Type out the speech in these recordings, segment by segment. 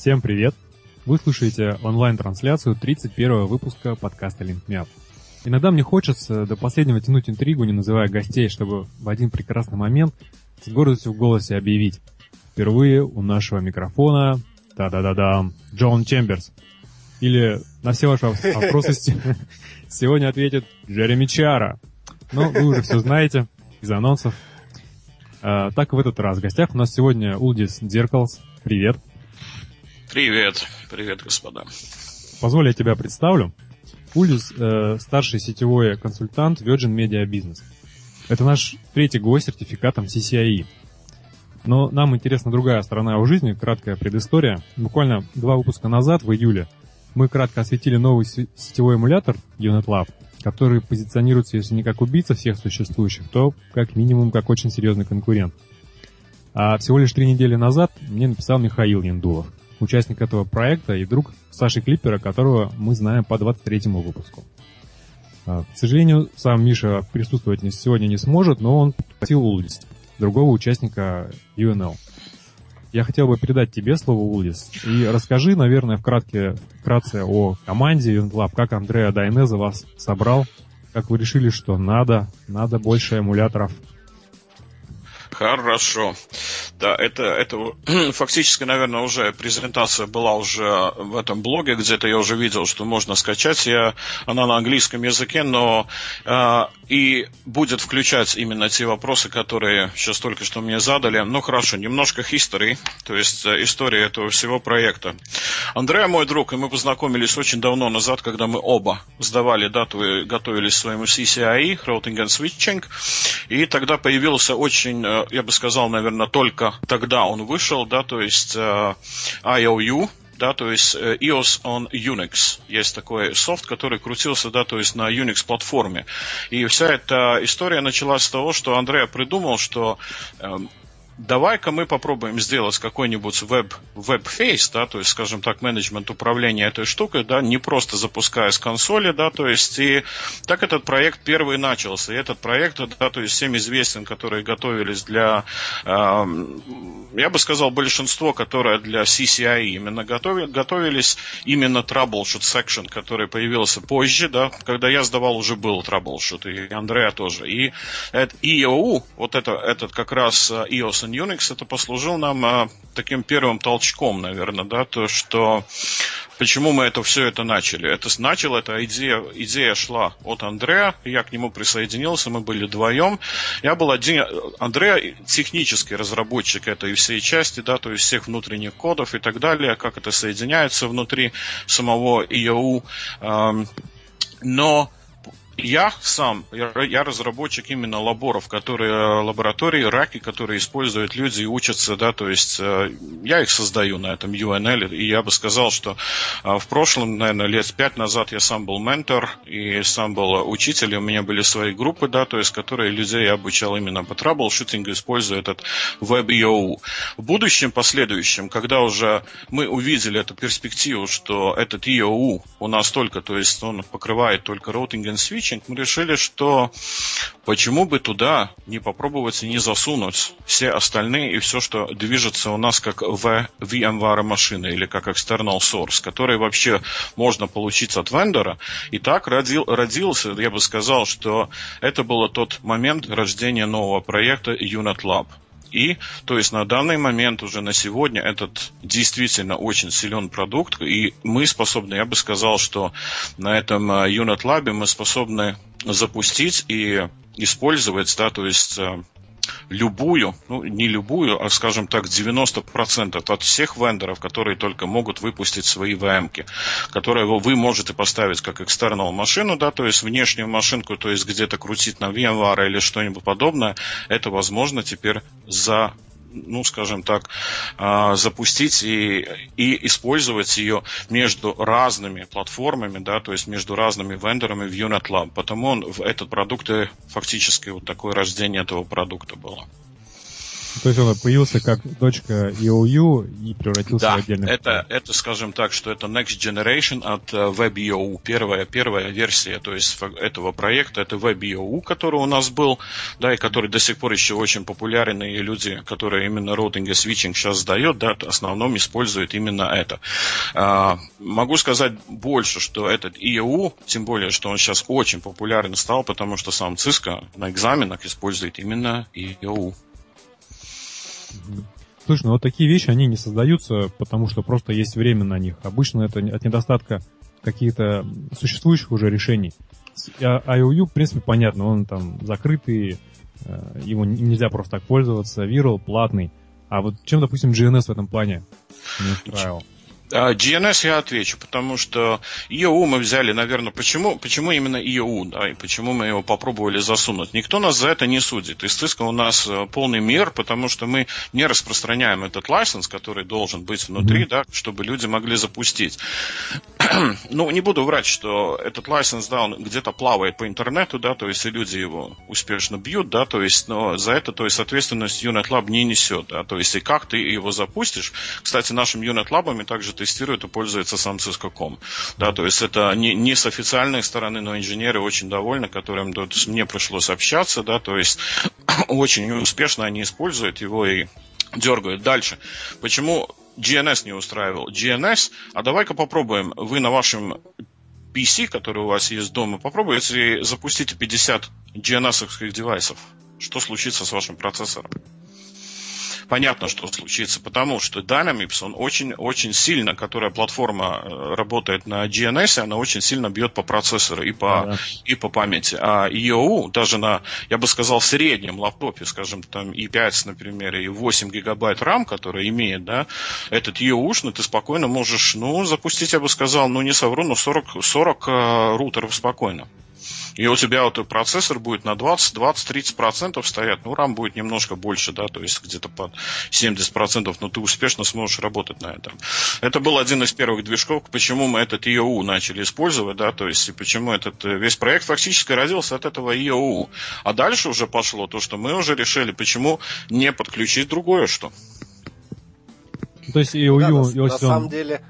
Всем привет! Вы слушаете онлайн-трансляцию 31 выпуска подкаста LinkMeUp. Иногда мне хочется до последнего тянуть интригу, не называя гостей, чтобы в один прекрасный момент с гордостью в голосе объявить. Впервые у нашего микрофона, да-да-да-да, Джон Чемберс. Или на все ваши вопросы сегодня ответит Джереми Чара. Но вы уже все знаете из анонсов. А, так в этот раз в гостях у нас сегодня Улдис Деркалс. Привет. Привет, привет, господа. Позволь, я тебя представлю. Ульдис э, старший сетевой консультант Virgin Media Business. Это наш третий гость с сертификатом CCIE. Но нам интересна другая сторона его жизни, краткая предыстория. Буквально два выпуска назад, в июле, мы кратко осветили новый сетевой эмулятор UnitLab, который позиционируется, если не как убийца всех существующих, то как минимум как очень серьезный конкурент. А всего лишь три недели назад мне написал Михаил Яндулов – участник этого проекта и друг Саши Клипера, которого мы знаем по 23-му выпуску. А, к сожалению, сам Миша присутствовать сегодня не сможет, но он попросил Улдис, другого участника UNL. Я хотел бы передать тебе слово, Улдис, и расскажи, наверное, вкратке, вкратце о команде UNLab, как Андреа Дайнеза вас собрал, как вы решили, что надо, надо больше эмуляторов Хорошо. Да, это, это фактически, наверное, уже презентация была уже в этом блоге, где-то я уже видел, что можно скачать. Я, она на английском языке, но э, и будет включать именно те вопросы, которые сейчас только что мне задали. Ну хорошо, немножко history, то есть э, история этого всего проекта. Андрея мой друг, и мы познакомились очень давно назад, когда мы оба сдавали дату и готовились к своему CCIE, Routing and Switching, и тогда появился очень э, я бы сказал, наверное, только тогда он вышел, да, то есть э, IOU, да, то есть э, IOS on Unix. Есть такой софт, который крутился, да, то есть на Unix платформе. И вся эта история началась с того, что Андрея придумал, что э, давай-ка мы попробуем сделать какой-нибудь веб, web-face, да, то есть, скажем так, менеджмент управления этой штукой, да, не просто запуская с консоли, да, то есть, и так этот проект первый начался. И этот проект, да, то есть, всем известен, которые готовились для, э, я бы сказал, большинство, которое для CCI именно готовили, готовились именно troubleshoot section, который появился позже, да, когда я сдавал, уже был troubleshoot, и Андрея тоже. И это EOU, вот это, этот как раз EOS Python Unix это послужил нам а, таким первым толчком, наверное, да, то, что почему мы это все это начали. Это начал, эта идея, идея шла от Андрея, я к нему присоединился, мы были вдвоем. Я был один, Андрея технический разработчик этой всей части, да, то есть всех внутренних кодов и так далее, как это соединяется внутри самого IOU. Но я сам, я, я разработчик именно лаборов, которые, лаборатории, раки, которые используют люди и учатся, да, то есть э, я их создаю на этом UNL, и я бы сказал, что э, в прошлом, наверное, лет пять назад я сам был ментор и сам был учитель, и у меня были свои группы, да, то есть которые людей обучал именно по траблшутингу, используя этот WebEO. В будущем, последующем, когда уже мы увидели эту перспективу, что этот EOU у нас только, то есть он покрывает только routing and switch, Pitching, мы решили, что почему бы туда не попробовать и не засунуть все остальные и все, что движется у нас как в VMware машины или как external source, который вообще можно получить от вендора. И так родил, родился, я бы сказал, что это был тот момент рождения нового проекта Unit Lab. И, то есть на данный момент уже на сегодня этот действительно очень силен продукт, и мы способны, я бы сказал, что на этом э, Unit Lab мы способны запустить и использовать, да, то есть э, любую, ну не любую, а скажем так, 90% от всех вендоров, которые только могут выпустить свои VM-ки, которые вы можете поставить как экстернал машину, да, то есть внешнюю машинку, то есть где-то крутить на VMware или что-нибудь подобное, это возможно теперь за ну, скажем так, а, запустить и, и использовать ее между разными платформами, да, то есть между разными вендорами в Unit Lab. Потому он, этот продукт фактически вот такое рождение этого продукта было. То есть он появился как дочка EOU и превратился да, в отдельный... это, это, скажем так, что это Next Generation от э, WebEOU, первая, первая версия то есть этого проекта, это WebEOU, который у нас был, да, и который до сих пор еще очень популярен, и люди, которые именно роутинг и свитчинг сейчас сдают, да, в основном используют именно это. А, могу сказать больше, что этот EOU, тем более, что он сейчас очень популярен стал, потому что сам Cisco на экзаменах использует именно EOU. Слушай, ну вот такие вещи, они не создаются, потому что просто есть время на них. Обычно это от недостатка каких-то существующих уже решений. IOU, в принципе, понятно, он там закрытый, э, его нельзя просто так пользоваться, Viral платный. А вот чем, допустим, GNS в этом плане не устраивал? GNS а, я отвечу, потому что EOU мы взяли, наверное, почему, почему именно EOU, да, и почему мы его попробовали засунуть. Никто нас за это не судит. Из ЦИСКа у нас э, полный мир, потому что мы не распространяем этот лайсенс, который должен быть внутри, да, чтобы люди могли запустить. ну, не буду врать, что этот лайсенс, да, он где-то плавает по интернету, да, то есть и люди его успешно бьют, да, то есть, но за это, то есть, ответственность Unit Lab не несет, да, то есть, и как ты его запустишь. Кстати, нашим Unit Lab также тестирует и пользуется сам Cisco.com. Да, то есть это не, не с официальной стороны, но инженеры очень довольны, которым тут мне пришлось общаться, да, то есть очень успешно они используют его и дергают. Дальше. Почему GNS не устраивал? GNS, а давай-ка попробуем, вы на вашем PC, который у вас есть дома, попробуйте запустить 50 GNS-овских девайсов. Что случится с вашим процессором? Понятно, что случится, потому что Dynamics, он очень-очень сильно, которая платформа э, работает на GNS, она очень сильно бьет по процессору и по, да. и по памяти. А EOU даже на, я бы сказал, среднем лаптопе, скажем, там i5, например, и 8 гигабайт RAM, который имеет, да, этот EOU, ты спокойно можешь, ну, запустить, я бы сказал, ну, не совру, но 40, 40 э, рутеров спокойно. И у тебя вот процессор будет на 20, 20, 30 процентов стоять. Ну, RAM будет немножко больше, да, то есть где-то под 70 процентов, но ты успешно сможешь работать на этом. Это был один из первых движков, почему мы этот EOU начали использовать, да, то есть и почему этот э, весь проект фактически родился от этого EOU. А дальше уже пошло то, что мы уже решили, почему не подключить другое что. То есть EOU... Да, на, на самом деле,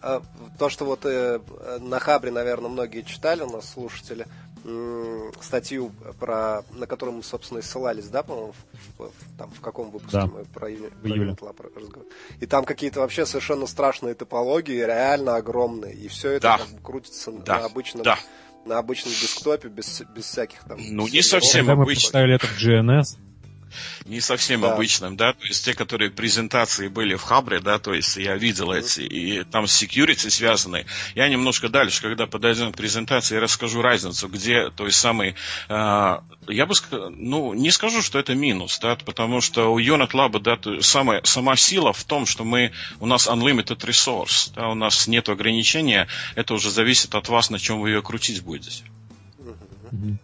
э, то, что вот э, на Хабре, наверное, многие читали, у нас слушатели, статью, про, на которую мы, собственно, и ссылались, да, по-моему, в, в, там, в каком выпуске да. мы про, Lab разговаривали. И там какие-то вообще совершенно страшные топологии, реально огромные. И все это да. как бы, крутится да. на обычном да. на обычном десктопе без, без всяких там... Ну, не совсем Когда мы представили это в GNS, не совсем да. обычным, да, то есть те, которые презентации были в Хабре, да, то есть я видел mm-hmm. эти, и там с security связаны. Я немножко дальше, когда подойдем к презентации, я расскажу разницу, где, то есть самый, э, я бы сказал, ну, не скажу, что это минус, да, потому что у Unit Lab, да, самая, сама сила в том, что мы, у нас unlimited resource, да, у нас нет ограничения, это уже зависит от вас, на чем вы ее крутить будете. Mm-hmm.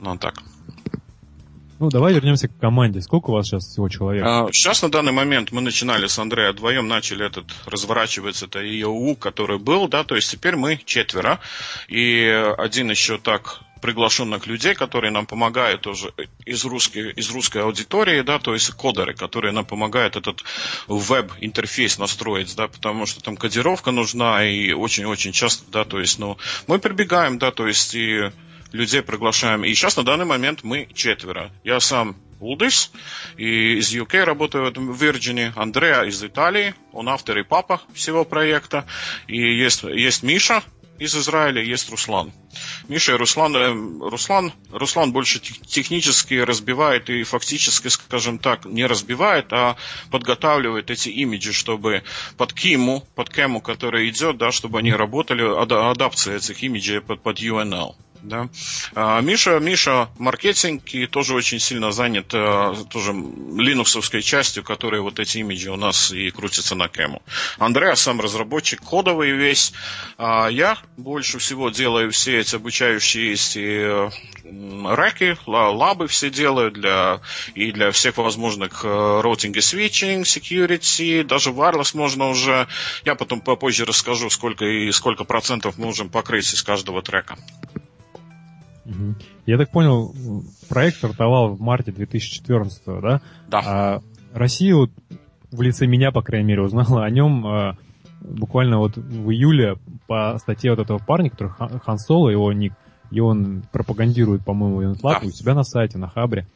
Ну, так. Ну, давай вернемся к команде. Сколько у вас сейчас всего человек? А, сейчас на данный момент мы начинали с Андрея вдвоем, начали этот разворачиваться, это ИОУ, который был, да, то есть теперь мы четверо. И один еще так приглашенных людей, которые нам помогают тоже из русской, из русской аудитории, да, то есть кодеры, которые нам помогают этот веб-интерфейс настроить, да, потому что там кодировка нужна и очень-очень часто, да, то есть, ну, мы прибегаем, да, то есть и людей приглашаем. И сейчас на данный момент мы четверо. Я сам Улдис, и из UK работаю в Virginia, Андреа из Италии, он автор и папа всего проекта, и есть, есть Миша, из Израиля есть Руслан. Миша и Руслан, э, Руслан, Руслан больше технически разбивает и фактически, скажем так, не разбивает, а подготавливает эти имиджи, чтобы под киму, под кему, который идет, да, чтобы они работали, адапция этих имиджей под, под UNL. Да. А, Миша, Миша маркетинг и тоже очень сильно занят а, тоже линуксовской частью, которая вот эти имиджи у нас и крутятся на кему. Андреа сам разработчик кодовый весь. А я больше всего делаю все эти обучающие и реки, лабы все делаю для, и для всех возможных routing и switching, security, даже wireless можно уже. Я потом попозже расскажу, сколько и сколько процентов мы можем покрыть из каждого трека. Я так понял, проект стартовал в марте 2014, да? Да. А Россия вот в лице меня, по крайней мере, узнала о нем э, буквально вот в июле по статье вот этого парня, который Хан Соло, его ник, и он пропагандирует, по-моему, Юнитлаб да. у себя на сайте, на Хабре.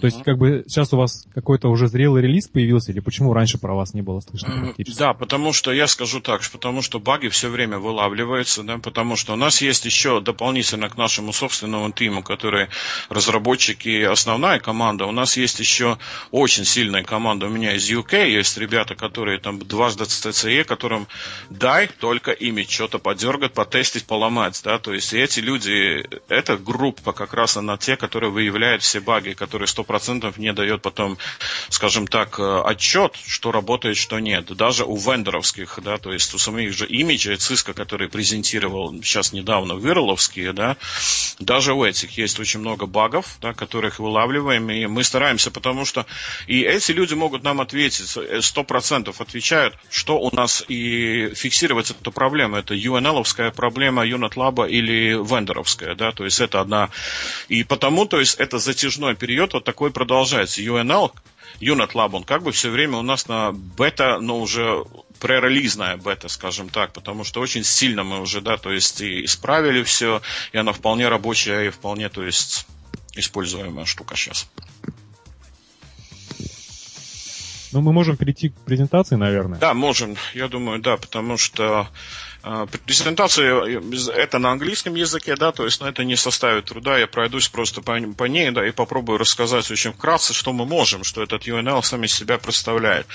То есть, как бы сейчас у вас какой-то уже зрелый релиз появился, или почему раньше про вас не было слышно практически? Да, потому что я скажу так, потому что баги все время вылавливаются, да, потому что у нас есть еще дополнительно к нашему собственному тиму, который разработчики, основная команда, у нас есть еще очень сильная команда у меня из UK, есть ребята, которые там дважды CCE, которым дай только ими что-то подергать, потестить, поломать, да, то есть эти люди, эта группа как раз она те, которые выявляют все баги, которые 100 100% не дает потом, скажем так, э, отчет, что работает, что нет. Даже у вендоровских, да, то есть у самих же имиджей Cisco, который презентировал сейчас недавно вирловские, да, даже у этих есть очень много багов, да, которых вылавливаем, и мы стараемся, потому что и эти люди могут нам ответить, 100% э, отвечают, что у нас и фиксировать эту проблему. Это UNL-овская проблема, UNetLab или вендоровская, да, то есть это одна. И потому, то есть это затяжной период, вот такой продолжается. UNL, Unit Lab, он как бы все время у нас на бета, но уже пререлизная бета, скажем так, потому что очень сильно мы уже, да, то есть и исправили все, и она вполне рабочая и вполне, то есть, используемая штука сейчас. Ну, мы можем перейти к презентации, наверное. Да, можем. Я думаю, да, потому что презентация это на английском языке, да, то есть на это не составит труда, я пройдусь просто по, по ней, да, и попробую рассказать очень вкратце, что мы можем, что этот UNL сам из себя представляет.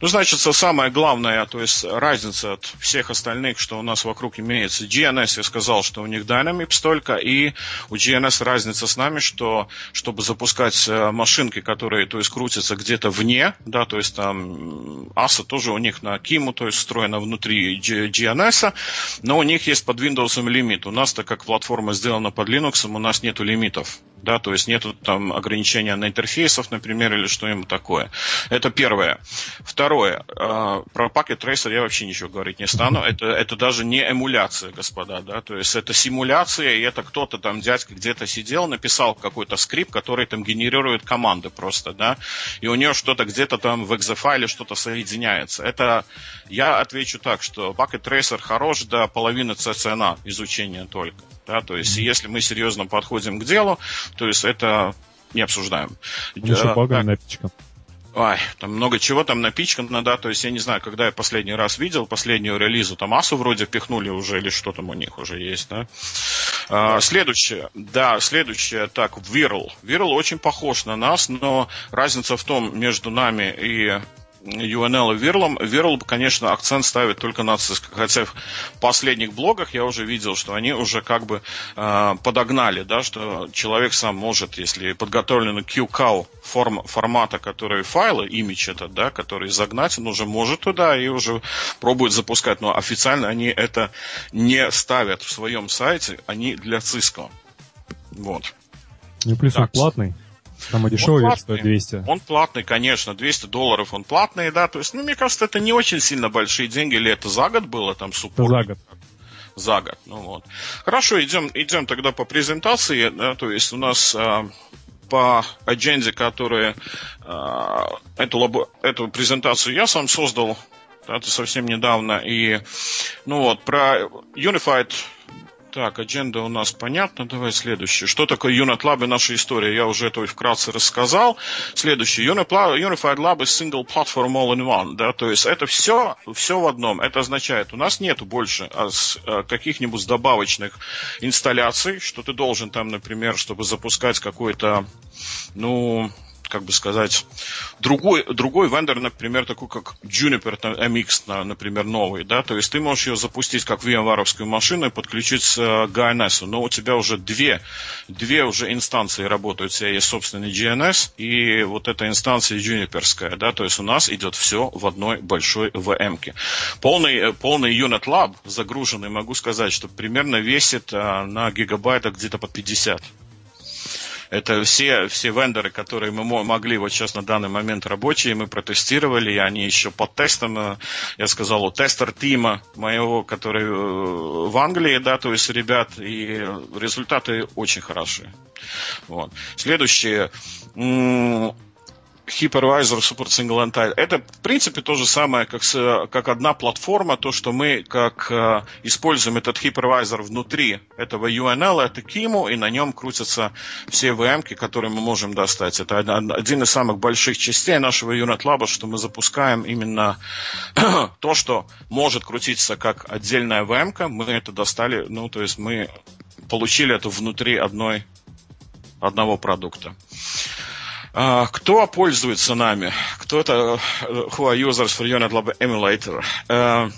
Ну, значит, самое главное, то есть разница от всех остальных, что у нас вокруг имеется. GNS, я сказал, что у них Dynamics только, и у GNS разница с нами, что чтобы запускать э, машинки, которые, то есть, крутятся где-то вне, да, то есть там ASA тоже у них на KIMU, то есть, встроена внутри GNS, Linux, но у них есть под Windows лимит. У нас, так как платформа сделана под Linux, у нас нету лимитов да, то есть нету там ограничения на интерфейсов, например, или что-нибудь такое. Это первое. Второе. Э, про Packet Tracer я вообще ничего говорить не стану. Это, это даже не эмуляция, господа, да, то есть это симуляция, и это кто-то там, дядька где-то сидел, написал какой-то скрипт, который там генерирует команды просто, да, и у него что-то где-то там в экзофайле что-то соединяется. Это, я отвечу так, что Packet Tracer хорош до половины CCNA изучения только. Да, то есть, если мы серьезно подходим к делу, то есть это не обсуждаем. Еще багами напичкан. Ой, там много чего там напичкано, да, то есть я не знаю, когда я последний раз видел последнюю релизу, там Асу вроде пихнули уже, или что там у них уже есть, да. А, следующее, да, следующее, так, Viral. Viral очень похож на нас, но разница в том между нами и UNL и Верлом. Верл, конечно, акцент ставит только на Cisco. Хотя в последних блогах я уже видел, что они уже как бы э, подогнали, да, что человек сам может, если подготовлен QCOW форм, формата, который файлы, имидж этот, да, который загнать, он уже может туда и уже пробует запускать. Но официально они это не ставят в своем сайте, они для Cisco. Вот. Ну, плюс так. он платный. Дешевый он стоит 200. Он платный, конечно, 200 долларов он платный, да, то есть, ну, мне кажется, это не очень сильно большие деньги, или это за год было там суппорт? За год. За год, ну вот. Хорошо, идем, идем тогда по презентации, да, то есть у нас а, по адженде, которая а, эту, лабо, эту презентацию я сам создал, это совсем недавно, и, ну вот, про Unified так, адженда у нас понятна. Давай следующее. Что такое Unit Lab и наша история? Я уже это вкратце рассказал. Следующее. Unified Lab is single platform all in one. Да? То есть это все, все в одном. Это означает, у нас нету больше а, а, каких-нибудь добавочных инсталляций, что ты должен там, например, чтобы запускать какой-то, ну, как бы сказать, другой, другой вендор, например, такой как Juniper MX, например, новый, да, то есть ты можешь ее запустить как VMware машину и подключить к GNS, но у тебя уже две, две уже инстанции работают, у тебя есть собственный GNS и вот эта инстанция Juniperская, да, то есть у нас идет все в одной большой VM. -ке. Полный, полный Unit Lab загруженный, могу сказать, что примерно весит а, на гигабайтах где-то под 50 это все, все вендоры, которые мы могли вот сейчас на данный момент рабочие, мы протестировали, и они еще под тестом, э, я сказал, у тестер Тима моего, который э, в Англии, да, то есть ребят, и результаты очень хорошие. Вот. Следующее Hypervisor Super Single Entire. Это, в принципе, то же самое, как, с, как одна платформа, то, что мы как э, используем этот Hypervisor внутри этого UNL, это KIMU, и на нем крутятся все VM, которые мы можем достать. Это один из самых больших частей нашего Unit Lab, что мы запускаем именно то, что может крутиться как отдельная VM, мы это достали, ну, то есть мы получили это внутри одной, одного продукта. А, кто пользуется нами? Кто это? Who are users for Unit Lab Emulator? Uh,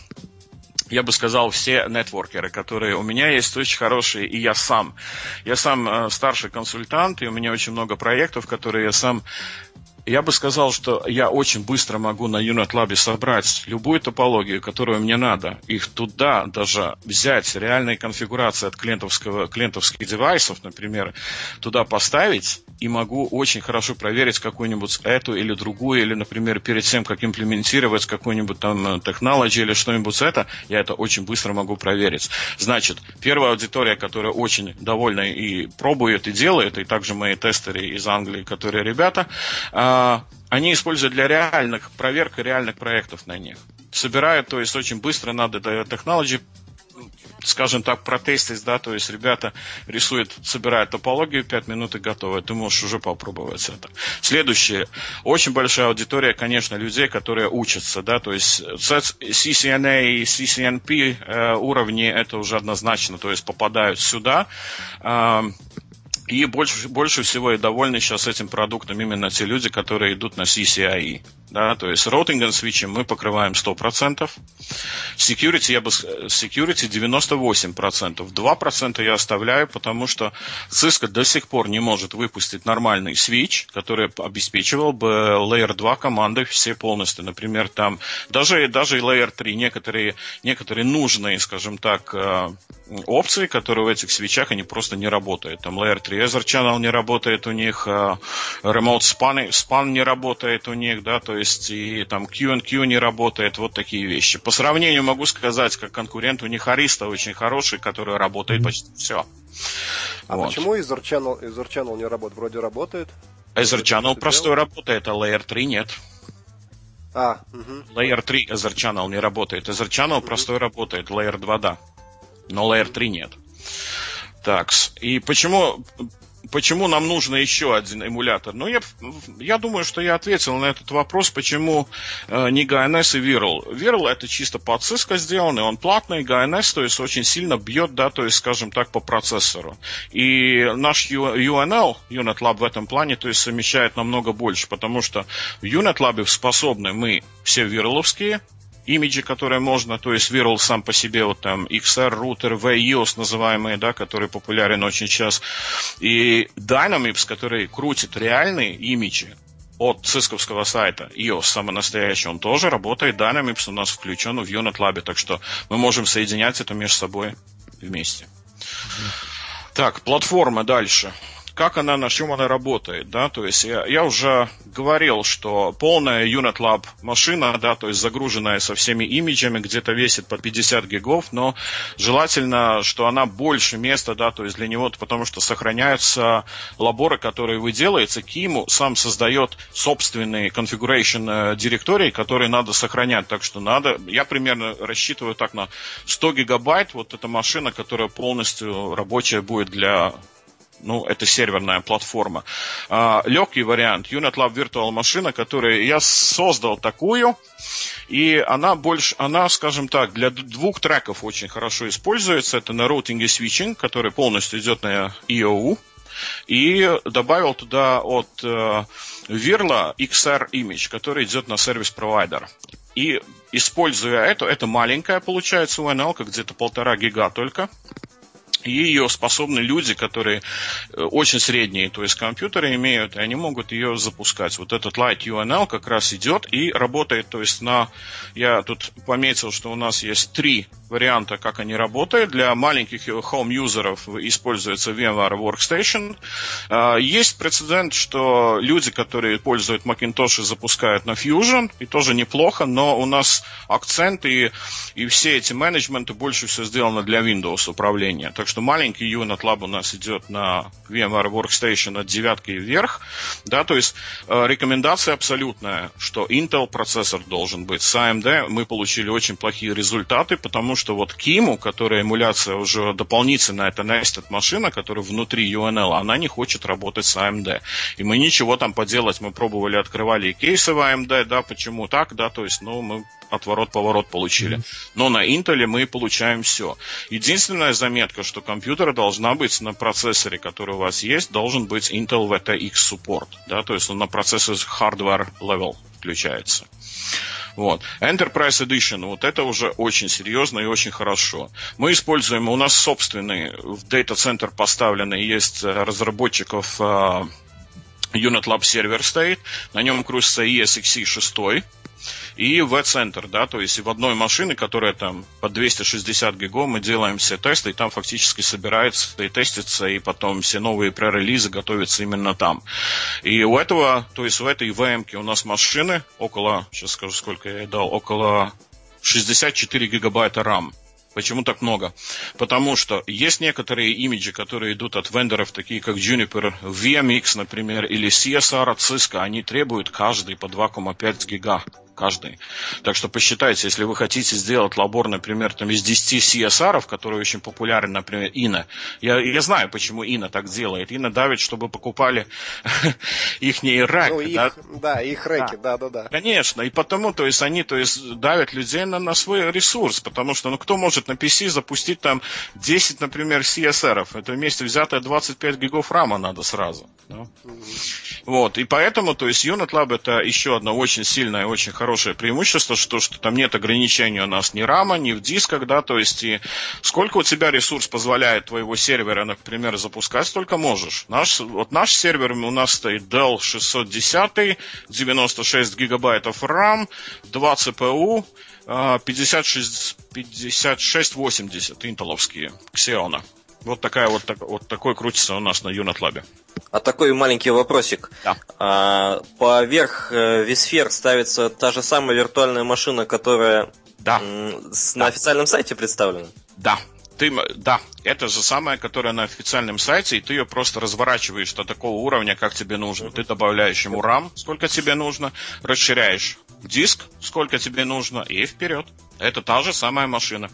я бы сказал, все нетворкеры, которые у меня есть очень хорошие, и я сам. Я сам э, старший консультант, и у меня очень много проектов, которые я сам я бы сказал, что я очень быстро могу на Unit собрать любую топологию, которую мне надо, их туда даже взять, реальные конфигурации от клиентовского, клиентовских девайсов, например, туда поставить, и могу очень хорошо проверить какую-нибудь эту или другую, или, например, перед тем, как имплементировать какую-нибудь там технологию или что-нибудь это, я это очень быстро могу проверить. Значит, первая аудитория, которая очень довольна и пробует, и делает, и также мои тестеры из Англии, которые ребята, а, они используют для реальных проверок реальных проектов на них. Собирают, то есть очень быстро надо технологии скажем так, протестить, да, то есть ребята рисуют, собирают топологию, 5 минут и готово. Ты можешь уже попробовать это. Следующее. Очень большая аудитория, конечно, людей, которые учатся, да, то есть CCNA и CCNP э, уровни, это уже однозначно, то есть попадают сюда. Э, и больше, больше всего и довольны сейчас этим продуктом именно те люди, которые идут на CCIE. Да, то есть роутинг и свитчи мы покрываем 100%. Security, я бы security 98%. 2% я оставляю, потому что Cisco до сих пор не может выпустить нормальный свич, который обеспечивал бы Layer 2 команды все полностью. Например, там даже, даже Layer 3 некоторые, некоторые нужные, скажем так, э, опции, которые в этих свечах, они просто не работают. Там Layer 3 Ether Channel не работает у них, э, Remote Span, Span не работает у них, да, то есть и там Q&Q не работает, вот такие вещи. По сравнению могу сказать, как конкурент у них Ариста очень хороший, который работает mm-hmm. почти все. А вот. почему Ether Channel, Ether Channel не работает? Вроде работает. Ether Channel простой работает, а Layer 3 нет. А, угу. Layer 3 Ether Channel не работает. Ether Channel угу. простой работает, Layer 2 да. Но Layer 3 нет. Так, и почему почему нам нужно еще один эмулятор? Ну, я, я думаю, что я ответил на этот вопрос, почему э, не GNS и Viral. Viral это чисто под Cisco сделанный, он платный, GNS, то есть очень сильно бьет, да, то есть, скажем так, по процессору. И наш UNL, Unit Lab в этом плане, то есть совмещает намного больше, потому что в Unit Lab способны мы все вирловские, имиджи, которые можно, то есть Virl сам по себе, вот там XR рутер, VEOS называемые, да, который популярен очень сейчас, и Dynamics, который крутит реальные имиджи, от цисковского сайта iOS самый настоящий, он тоже работает. Dynamics у нас включен в Unit Lab, так что мы можем соединять это между собой вместе. Так, платформа дальше как она, на чем она работает, да, то есть я, я уже говорил, что полная Unit Lab машина, да, то есть загруженная со всеми имиджами, где-то весит по 50 гигов, но желательно, что она больше места, да, то есть для него, потому что сохраняются лаборы, которые вы делаете, Киму сам создает собственный configuration э, директорий, которые надо сохранять, так что надо, я примерно рассчитываю так на 100 гигабайт, вот эта машина, которая полностью рабочая будет для ну, это серверная платформа. А, легкий вариант, Unit Lab Virtual машина, которую я создал такую, и она больше, она, скажем так, для двух треков очень хорошо используется. Это на роутинге switching, который полностью идет на EOU. И добавил туда от э, Virla XR Image, который идет на сервис-провайдер. И используя это, это маленькая получается UNL, где-то полтора гига только и ее способны люди, которые э, очень средние, то есть компьютеры имеют, и они могут ее запускать. Вот этот Light UNL как раз идет и работает, то есть на... Я тут пометил, что у нас есть три варианта, как они работают. Для маленьких home-юзеров используется VMware Workstation. А, есть прецедент, что люди, которые пользуют Macintosh, запускают на Fusion, и тоже неплохо, но у нас акцент и, и все эти менеджменты больше всего сделаны для Windows управления. Так что что маленький Unit Lab у нас идет на VMware Workstation от девятки вверх, да, то есть э, рекомендация абсолютная, что Intel процессор должен быть. С AMD мы получили очень плохие результаты, потому что вот Киму, которая эмуляция уже дополнительно, это Nested машина, которая внутри UNL, она не хочет работать с AMD. И мы ничего там поделать, мы пробовали, открывали и кейсы в AMD, да, почему так, да, то есть, ну, мы отворот-поворот получили. Но на Intel мы получаем все. Единственная заметка, что компьютер должна быть на процессоре, который у вас есть, должен быть Intel VTX support. Да, то есть он на процессоре hardware level включается. Вот. Enterprise Edition, вот это уже очень серьезно и очень хорошо. Мы используем, у нас собственный в Center поставленный есть э, разработчиков uh, Unit Lab сервер стоит, на нем крутится ESXi 6, и V-центр, да, то есть в одной машины, которая там по 260 гиго, мы делаем все тесты, и там фактически собирается и тестится, и потом все новые пререлизы готовятся именно там. И у этого, то есть в этой VM у нас машины около, сейчас скажу, сколько я дал, около 64 гигабайта RAM. Почему так много? Потому что есть некоторые имиджи, которые идут от вендоров, такие как Juniper, VMX, например, или CSR от Cisco, они требуют каждый по 2,5 гига каждый. Так что посчитайте, если вы хотите сделать лабор, например, там из 10 CSR, которые очень популярны, например, Ина. Я, я знаю, почему Ина так делает. Ина давит, чтобы покупали их не раки. Ну, их, да? да, их рэки, да. да, да, да. Конечно, и потому, то есть они, то есть давят людей на, на свой ресурс, потому что, ну, кто может на PC запустить там 10, например, CSR? Это вместе взятое 25 гигов рама надо сразу. Да? Угу. Вот, и поэтому, то есть Unit Lab это еще одно очень сильное, очень хорошее хорошее преимущество, что, что там нет ограничений у нас ни рама, ни в дисках, да, то есть и сколько у тебя ресурс позволяет твоего сервера, например, запускать, столько можешь. Наш, вот наш сервер у нас стоит Dell 610, 96 гигабайтов RAM, 2 CPU, 56, 5680 интеловские, Xeon. Вот такая вот, так, вот такой крутится у нас на Lab. А такой маленький вопросик. Да. А, поверх э, Висфер ставится та же самая виртуальная машина, которая да. с, да. на официальном сайте представлена? Да. Ты, да, это же самое, которое на официальном сайте, и ты ее просто разворачиваешь до такого уровня, как тебе нужно. Ты добавляешь ему RAM, сколько тебе нужно, расширяешь диск, сколько тебе нужно, и вперед. Это та же самая машина.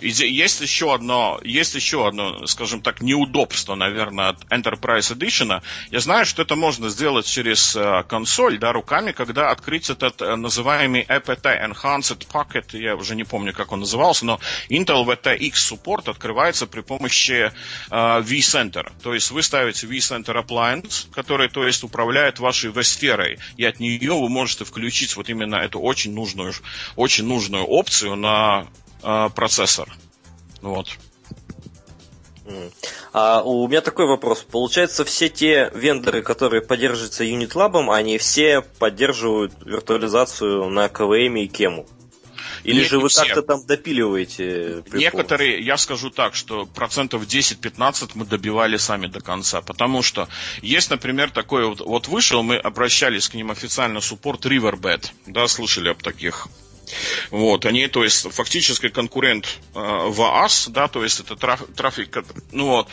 И есть еще одно, есть еще одно, скажем так, неудобство, наверное, от Enterprise Edition. Я знаю, что это можно сделать через э, консоль, да, руками, когда открыть этот э, называемый EPT Enhanced Packet, я уже не помню, как он назывался, но Intel VTX Support открывается при помощи э, vCenter. То есть вы ставите vCenter Appliance, который, то есть, управляет вашей vSphere, и от нее вы можете включить вот именно эту очень нужную, очень нужную опцию на э, процессор. Вот. А у меня такой вопрос. Получается, все те вендоры, которые поддерживаются UnitLab, они все поддерживают виртуализацию на KVM и Кему? Или Нет, же вы как-то там допиливаете? Прикол? Некоторые, я скажу так, что процентов 10-15 мы добивали сами до конца. Потому что есть, например, такой вот, вот вышел, мы обращались к ним официально, суппорт Riverbed. Да, слышали об таких вот, они, то есть, фактически конкурент э, ВААС, да, то есть это траф, трафик, ну вот.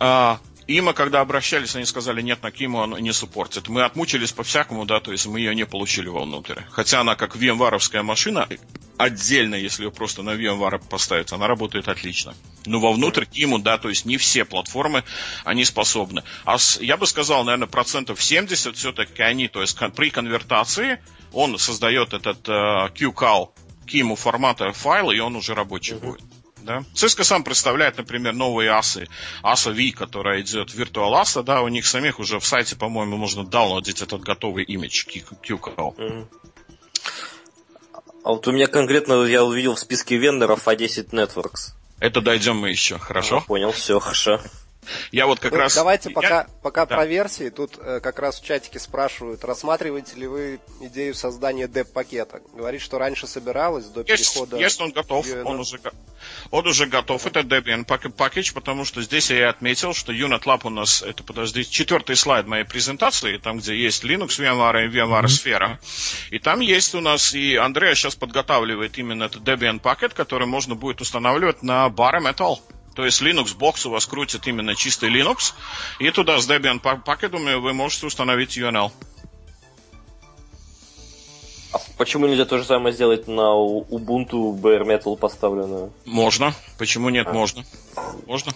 Э, и мы, когда обращались, они сказали, нет, на Киму он не суппортит. Мы отмучились по-всякому, да, то есть мы ее не получили вовнутрь. Хотя она как VMware машина, отдельно, если ее просто на VMware поставить, она работает отлично. Но вовнутрь Киму, да, то есть не все платформы, они способны. А с, я бы сказал, наверное, процентов 70 все-таки они, то есть при конвертации, он создает этот uh, QCAL, Киму формата файла, и он уже рабочий uh-huh. будет. Да? Cisco сам представляет, например, новые асы. ASA V, которая идет Virtual ASA, да, у них самих уже в сайте, по-моему, можно даунлодить этот готовый имидж QCAL. Mm-hmm. А вот у меня конкретно я увидел в списке вендоров A10 Networks. Это дойдем мы еще, хорошо? А, понял, все, хорошо. Я вот как ну, раз... Давайте пока, я... пока да. про версии. Тут э, как раз в чатике спрашивают, рассматриваете ли вы идею создания деп-пакета? Говорит, что раньше собиралось до есть, перехода... Есть, он готов. Он уже, он уже готов. Это Debian package, потому что здесь я отметил, что Unit Lab у нас, это, подожди, четвертый слайд моей презентации, там, где есть Linux, VMware и VMware сфера. И там есть у нас, и Андрея сейчас подготавливает именно этот Debian пакет, который можно будет устанавливать на Bare Metal. То есть Linux бокс у вас крутит именно чистый Linux, и туда с Debian пакетами вы можете установить UNL. А почему нельзя то же самое сделать на Ubuntu Bare Metal поставленную? Можно. Почему нет? А. Можно. Можно.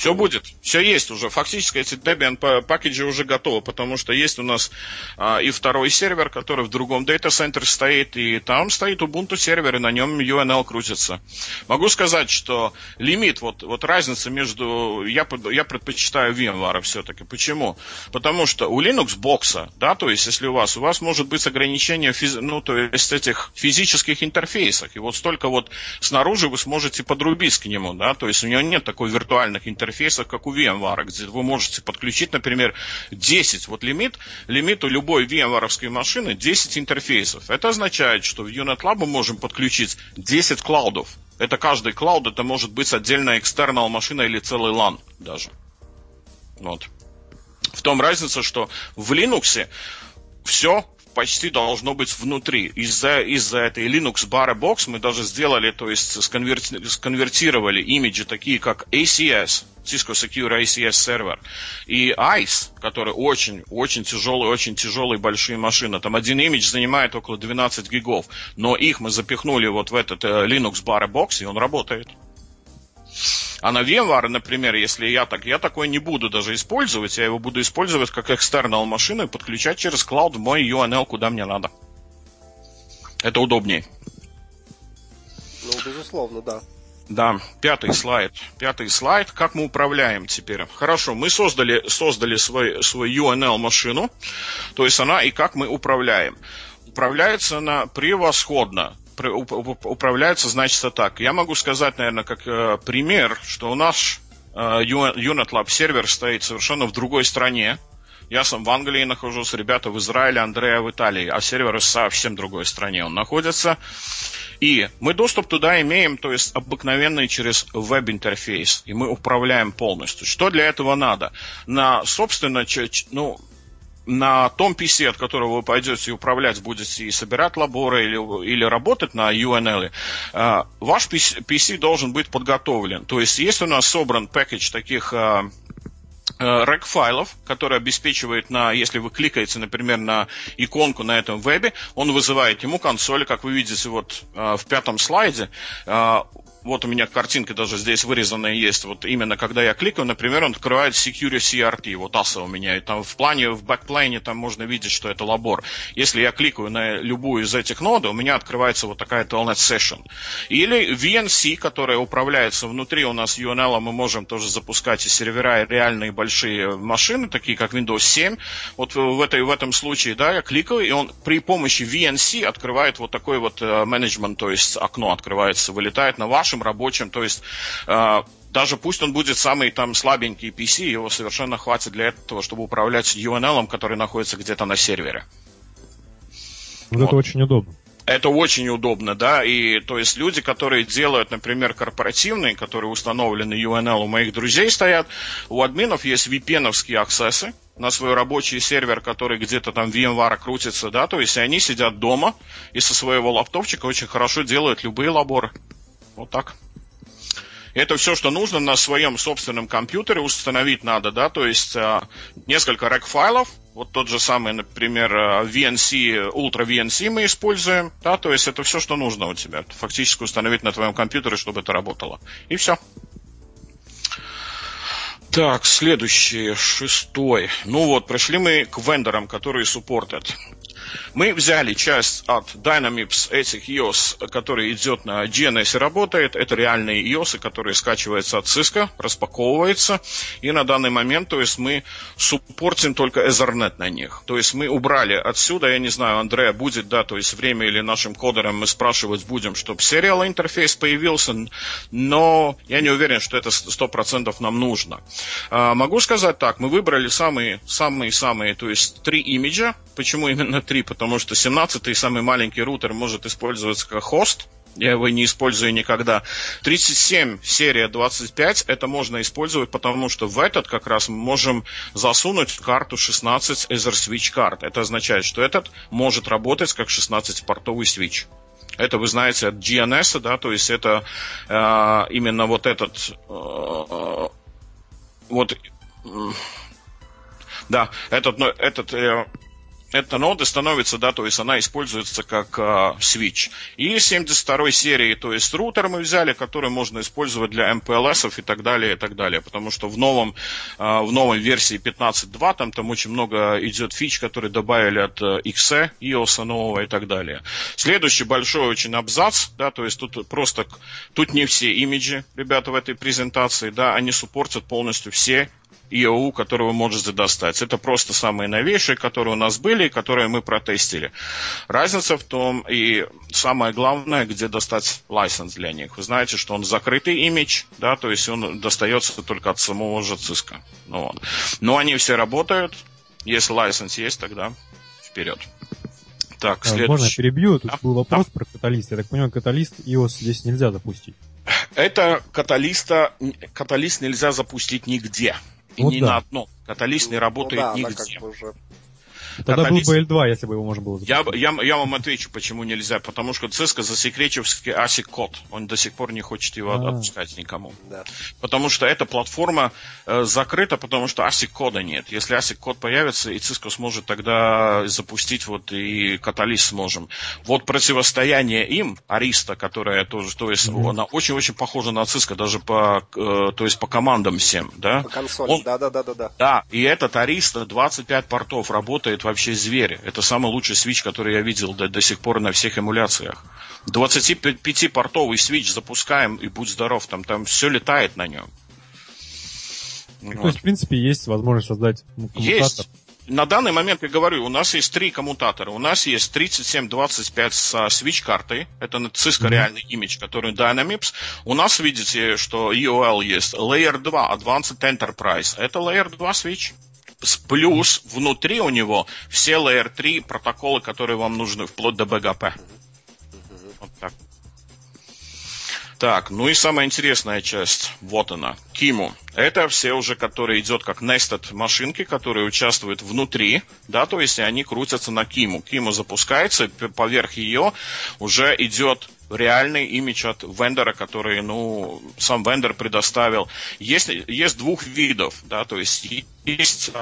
Все будет, все есть уже. Фактически эти Debian пакеджи уже готовы, потому что есть у нас а, и второй сервер, который в другом дата-центре стоит, и там стоит Ubuntu сервер, и на нем UNL крутится. Могу сказать, что лимит, вот, вот разница между... Я, я предпочитаю VMware все-таки. Почему? Потому что у Linux бокса, да, то есть если у вас, у вас может быть ограничение, физ, ну, то есть этих физических интерфейсов, и вот столько вот снаружи вы сможете подрубить к нему, да, то есть у него нет такой виртуальных интерфейсов, интерфейсах, как у VMware, где вы можете подключить, например, 10. Вот лимит, лимит у любой VMware машины 10 интерфейсов. Это означает, что в Unit Lab мы можем подключить 10 клаудов. Это каждый клауд, это может быть отдельная экстернал машина или целый LAN даже. Вот. В том разница, что в Linux все почти должно быть внутри. Из-за из этой Linux Bar Box мы даже сделали, то есть сконверти, сконвертировали имиджи такие, как ACS, Cisco Secure ACS сервер, и ICE, который очень, очень тяжелый, очень тяжелый большие машины. Там один имидж занимает около 12 гигов, но их мы запихнули вот в этот э, Linux Bar Box, и он работает. А на VMware, например, если я так, я такой не буду даже использовать, я его буду использовать как экстернал машину и подключать через клауд в мой UNL, куда мне надо. Это удобнее. Ну, безусловно, да. Да, пятый слайд. Пятый слайд. Как мы управляем теперь? Хорошо, мы создали, создали свой, свой UNL машину. То есть она и как мы управляем. Управляется она превосходно управляется, значит, так. Я могу сказать, наверное, как э, пример, что у нас э, Unit Lab сервер стоит совершенно в другой стране. Я сам в Англии нахожусь, ребята в Израиле, Андрея в Италии, а сервер совсем другой стране он находится. И мы доступ туда имеем, то есть обыкновенный через веб-интерфейс, и мы управляем полностью. Что для этого надо? На, собственно, ну, на том PC, от которого вы пойдете управлять, будете и собирать лаборы или, или работать на UNL, э, ваш PC, должен быть подготовлен. То есть, если у нас собран пакет таких э, рек файлов, который обеспечивает на, если вы кликаете, например, на иконку на этом вебе, он вызывает ему консоль, как вы видите вот в пятом слайде, вот у меня картинка даже здесь вырезанная есть, вот именно когда я кликаю, например, он открывает Security CRT, вот ASA у меня, и там в плане, в бэкплейне там можно видеть, что это лабор. Если я кликаю на любую из этих нод, у меня открывается вот такая Telnet Session. Или VNC, которая управляется внутри у нас UNL, мы можем тоже запускать и сервера, и реальные большие машины, такие как Windows 7. Вот в, этой, в этом случае, да, я кликаю, и он при помощи VNC открывает вот такой вот менеджмент, то есть окно открывается, вылетает на ваш вашим рабочим, то есть э, даже пусть он будет самый там слабенький PC, его совершенно хватит для этого, чтобы управлять UNL, который находится где-то на сервере. Вот, вот. это очень удобно. Это очень удобно, да, и то есть люди, которые делают, например, корпоративные, которые установлены UNL, у моих друзей стоят, у админов есть VPN-овские аксессы на свой рабочий сервер, который где-то там VMware крутится, да, то есть они сидят дома и со своего лаптопчика очень хорошо делают любые лаборы. Вот так. Это все, что нужно на своем собственном компьютере установить надо, да, то есть э, несколько рек-файлов, вот тот же самый, например, VNC, Ultra VNC мы используем, да, то есть это все, что нужно у тебя, фактически установить на твоем компьютере, чтобы это работало. И все. Так, следующий, шестой. Ну вот, пришли мы к вендорам, которые суппортят. Мы взяли часть от Dynamips этих iOS, который идет на GNS и работает. Это реальные iOS, которые скачиваются от Cisco, распаковываются. И на данный момент, то есть мы суппортим только Ethernet на них. То есть мы убрали отсюда, я не знаю, Андрея будет, да, то есть время или нашим кодерам мы спрашивать будем, чтобы сериал интерфейс появился, но я не уверен, что это 100% нам нужно. А, могу сказать так, мы выбрали самые-самые-самые, то есть три имиджа. Почему именно три? Потому что 17-й самый маленький рутер может использоваться как хост, я его не использую никогда. 37 серия 25 это можно использовать, потому что в этот как раз мы можем засунуть карту 16 Ether Switch карт. Это означает, что этот может работать как 16-портовый свич. Это вы знаете от GNS, да, то есть это э, именно вот этот э, вот да, этот, этот э, эта нода становится, да, то есть она используется как э, switch. И 72 серии, то есть рутер мы взяли, который можно использовать для MPLS и так далее, и так далее. Потому что в новом, э, в новой версии 15.2 там, там очень много идет фич, которые добавили от э, XE, iOS нового и так далее. Следующий большой очень абзац, да, то есть тут просто, тут не все имиджи, ребята, в этой презентации, да, они суппортят полностью все ИОУ, который вы можете достать. Это просто самые новейшие, которые у нас были, и которые мы протестили. Разница в том, и самое главное, где достать лайсенс для них. Вы знаете, что он закрытый имидж, да, то есть он достается только от самого же циска. Ну, вот. Но они все работают. Если лайсенс есть, тогда вперед. Так, следующий. Можно я перебью? Тут а? был вопрос а? про каталист. Я так понимаю, каталист iOS здесь нельзя запустить. Это каталиста, каталист нельзя запустить нигде. И вот не да. на одном. Каталист не работает ну, да, нигде. Как бы уже Тогда был бы L2, если бы его можно было запустить. Я, я, я вам отвечу, почему нельзя. Потому что Cisco засекречивский ASIC код. Он до сих пор не хочет его А-а-а. отпускать никому. Да. Потому что эта платформа э, закрыта, потому что ASIC кода нет. Если ASIC код появится, и Cisco сможет тогда запустить вот и каталист сможем. Вот противостояние им, Ариста, которая тоже, то есть mm-hmm. она очень-очень похожа на Cisco, даже по, э, то есть по командам всем, да? По консоли, да-да-да-да. Да, и этот Ариста 25 портов работает вообще зверь. Это самый лучший свич, который я видел до, до сих пор на всех эмуляциях. 25-портовый свич запускаем, и будь здоров, там, там все летает на нем. Вот. То есть, в принципе, есть возможность создать коммутатор. Есть. На данный момент, я говорю, у нас есть три коммутатора. У нас есть 3725 с свич-картой. Это Cisco mm-hmm. реальный имидж, который Dynamics. У нас, видите, что EOL есть. Layer 2 Advanced Enterprise. Это Layer 2 свич плюс внутри у него все Layer 3 протоколы, которые вам нужны, вплоть до BGP. Вот так. Так, ну и самая интересная часть, вот она, Киму. Это все уже, которые идет как nested машинки, которые участвуют внутри, да, то есть они крутятся на Киму. Киму запускается, поверх ее уже идет реальный имидж от вендора, который, ну, сам вендор предоставил. Есть, есть двух видов, да, то есть есть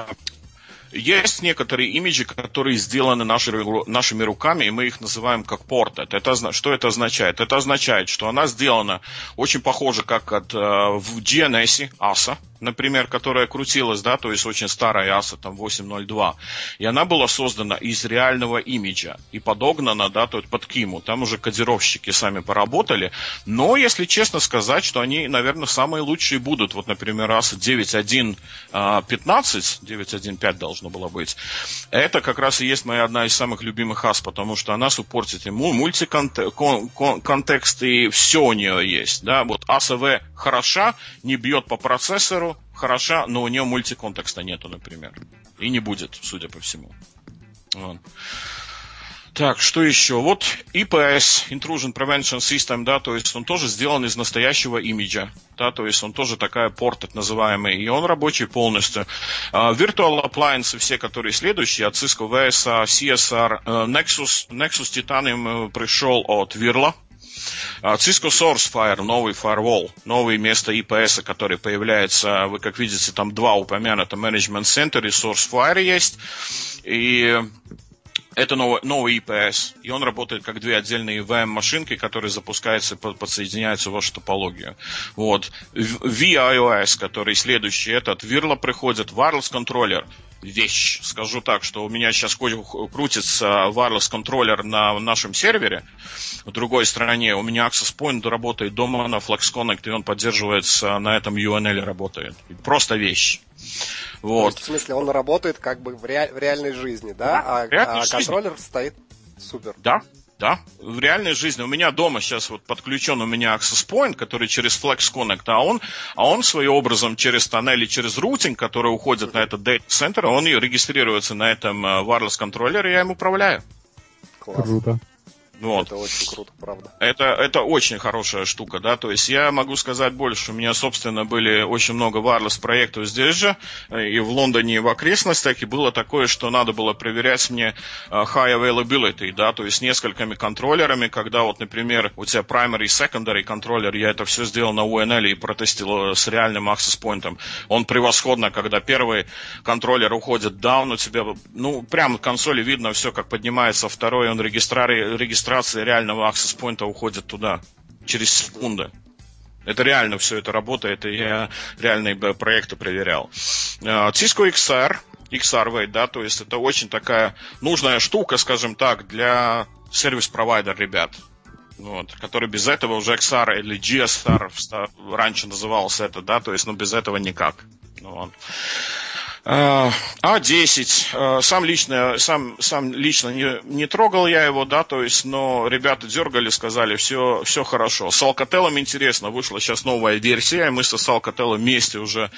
есть некоторые имиджи, которые сделаны наши, нашими руками, и мы их называем как портет. Это, что это означает? Это означает, что она сделана очень похоже, как от, э, в GNS, ASA, например, которая крутилась, да, то есть очень старая АСА, там 802, и она была создана из реального имиджа и подогнана, да, то есть под Киму. Там уже кодировщики сами поработали, но, если честно сказать, что они, наверное, самые лучшие будут. Вот, например, АСА 9.1.15, 9.1.5 должно было быть. Это как раз и есть моя одна из самых любимых АС, потому что она суппортит ему мультиконтекст, и все у нее есть, да, вот АСВ хороша, не бьет по процессору, хороша, но у нее мультиконтекста нету, например. И не будет, судя по всему. Вот. Так, что еще? Вот IPS, Intrusion Prevention System, да, то есть он тоже сделан из настоящего имиджа, да, то есть он тоже такая порт, называемый, и он рабочий полностью. Uh, Virtual Appliance, все, которые следующие, от Cisco VSA, CSR, uh, Nexus, Nexus Titanium пришел от Virla, а, Cisco SourceFire, новый firewall, новое место IPS, который появляется, вы как видите, там два упомянута Management Center и SourceFire есть. И это новый, новый IPS, и он работает как две отдельные VM-машинки, которые запускаются, подсоединяются в вашу топологию. Вот. VIOS, который следующий, этот Virla приходит, Wireless Controller, вещь. Скажу так, что у меня сейчас крутится wireless контроллер на нашем сервере. В другой стороне у меня Access Point работает дома на Flex Connect, и он поддерживается на этом UNL работает. Просто вещь. Вот. есть, в смысле, он работает как бы в, ре- в реальной жизни, да? А, а контроллер стоит супер. Да, да, в реальной жизни. У меня дома сейчас вот подключен у меня Access Point, который через Flex Connect, а он, а он своим образом через тоннели, через рутинг, который уходит на этот data center, он регистрируется на этом э, wireless контроллере, и я им управляю. Класс. Круто. Вот. Это очень круто, правда. Это, это очень хорошая штука, да, то есть я могу сказать больше. У меня, собственно, были очень много wireless проектов здесь же, э, и в Лондоне, и в окрестностях, и было такое, что надо было проверять мне э, high availability, да, то есть несколькими контроллерами, когда вот, например, у тебя primary и secondary контроллер, я это все сделал на UNL и протестировал с реальным access point. Он превосходно, когда первый контроллер уходит down, у тебя, ну, прямо в консоли видно все, как поднимается второй, он регистрари, регистрирует регистрация реального access point уходит туда через секунды. Это реально все это работает, и я реальные проекты проверял. А, Cisco XR, XR да, то есть это очень такая нужная штука, скажем так, для сервис-провайдер ребят. Вот, который без этого уже XR или GSR раньше назывался это, да, то есть, ну, без этого никак. Вот. А10, а, сам лично, сам, сам лично не, не трогал я его, да, то есть, но ребята дергали, сказали, все, все хорошо. С Alcatel интересно, вышла сейчас новая версия, мы со Alcatel вместе уже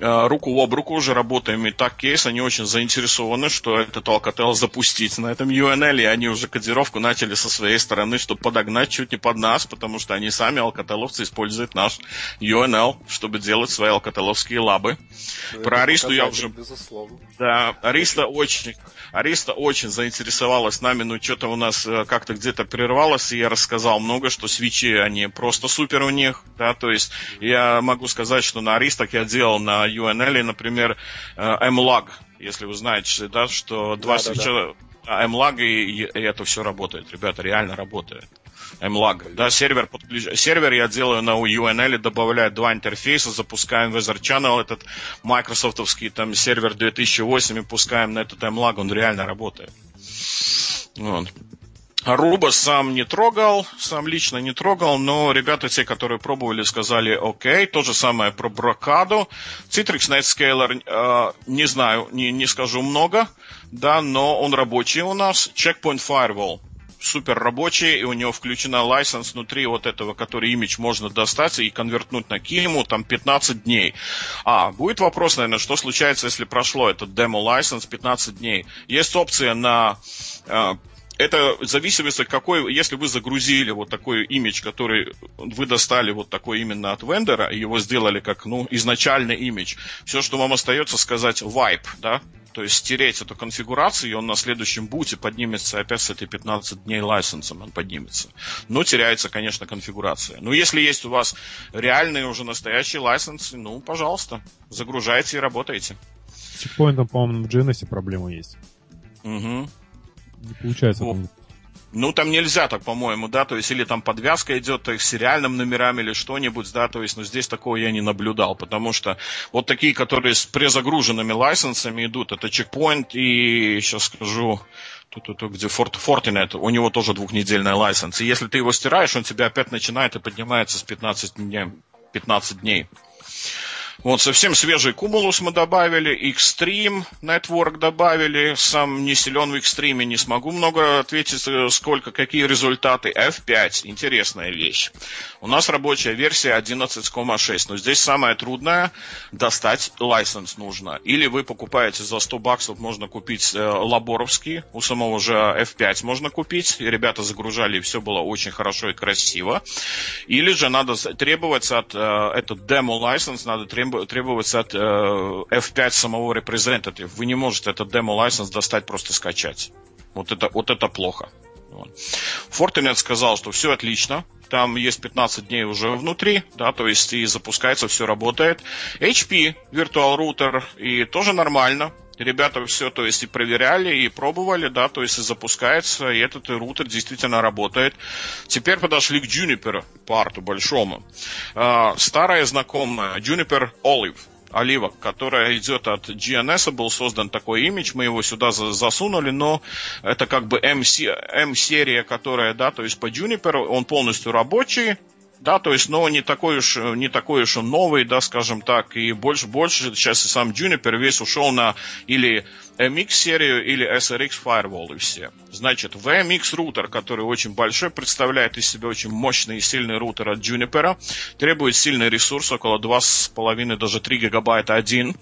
а, руку об руку уже работаем, и так кейс, они очень заинтересованы, что этот Alcatel запустить на этом UNL, и они уже кодировку начали со своей стороны, чтобы подогнать чуть не под нас, потому что они сами, алкателовцы, используют наш UNL, чтобы делать свои алкателовские лабы. Про Аристу я уже... Безусловно. Да, Ариста очень, Ариста очень заинтересовалась нами, но что-то у нас э, как-то где-то прервалось, и я рассказал много, что свечи, они просто супер у них, да, то есть я могу сказать, что на Аристах я делал на UNL, например, MLAG, э, если вы знаете, да, что два да, свеча, да, да. MLAG и, и это все работает, ребята, реально работает. MLAG. Да, сервер, подключ... сервер я делаю на UNL, добавляю два интерфейса, запускаем Weather Channel, этот майкрософтовский там сервер 2008 и пускаем на этот MLAG, он реально работает. Вот. Аруба сам не трогал, сам лично не трогал, но ребята, те, которые пробовали, сказали окей. То же самое про Брокаду. Citrix Netscaler, э, не знаю, не, не скажу много, да, но он рабочий у нас. Checkpoint Firewall супер рабочий, и у него включена лайсенс внутри вот этого, который имидж можно достать и конвертнуть на Киму, там 15 дней. А, будет вопрос, наверное, что случается, если прошло этот демо-лайсенс 15 дней. Есть опция на э, это в зависимости какой, если вы загрузили вот такой имидж, который вы достали вот такой именно от вендора, и его сделали как, ну, изначальный имидж, все, что вам остается сказать wipe, да, то есть стереть эту конфигурацию, и он на следующем буте поднимется опять с этой 15 дней лайсенсом, он поднимется. Но теряется, конечно, конфигурация. Но если есть у вас реальные уже настоящие лайсенсы, ну, пожалуйста, загружайте и работайте. С чекпоинтом, по-моему, в GNS проблема есть. Угу. Не получается. Ну, ну, там нельзя так, по-моему, да, то есть или там подвязка идет то есть, с сериальным номерами или что-нибудь, да, то есть, но здесь такого я не наблюдал, потому что вот такие, которые с презагруженными лайсенсами идут, это чекпоинт и, сейчас скажу, тут, тут, тут где Fort, Fortinet, у него тоже двухнедельный лайсенс, и если ты его стираешь, он тебя опять начинает и поднимается с 15 дней. 15 дней. Вот совсем свежий Cumulus мы добавили, Extreme Network добавили, сам не силен в Extreme, не смогу много ответить, э, сколько, какие результаты. F5, интересная вещь. У нас рабочая версия 11,6, но здесь самое трудное, достать лайсенс нужно. Или вы покупаете за 100 баксов, можно купить э, лаборовский, у самого же F5 можно купить, и ребята загружали, и все было очень хорошо и красиво. Или же надо требовать от, э, этот демо-лайсенс, надо требовать требоваться от э, F5 самого representative. Вы не можете этот демо-лайсенс достать, просто скачать. Вот это, вот это плохо. Fortinet сказал, что все отлично, там есть 15 дней уже внутри, да, то есть и запускается, все работает. HP, Virtual Router, и тоже нормально. Ребята все, то есть и проверяли, и пробовали, да, то есть и запускается, и этот рутер действительно работает. Теперь подошли к Juniper парту большому. А, старая знакомая, Juniper Olive. Оливок, которая идет от GNS, был создан такой имидж, мы его сюда засунули, но это как бы M-серия, которая, да, то есть по Juniper, он полностью рабочий, да, то есть, но не такой уж, не такой уж новый, да, скажем так, и больше, больше сейчас и сам Juniper весь ушел на или MX-серию или SRX Firewall и все. Значит, VMX рутер, который очень большой, представляет из себя очень мощный и сильный рутер от Juniper, требует сильный ресурс, около 2,5, даже 3 гигабайта один,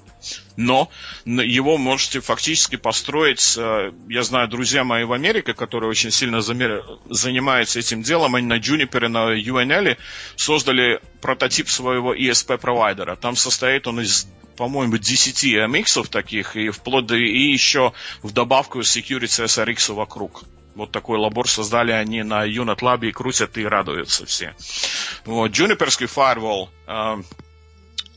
но его можете фактически построить, э, я знаю, друзья мои в Америке, которые очень сильно занимаются этим делом, они на Juniper, на UNL создали прототип своего ESP-провайдера. Там состоит он из по-моему, 10 MX таких, и вплоть до, и еще в добавку Security SRX вокруг. Вот такой лабор создали они на Unit Lab и крутят и радуются все. Вот, Juniperский firewall, э,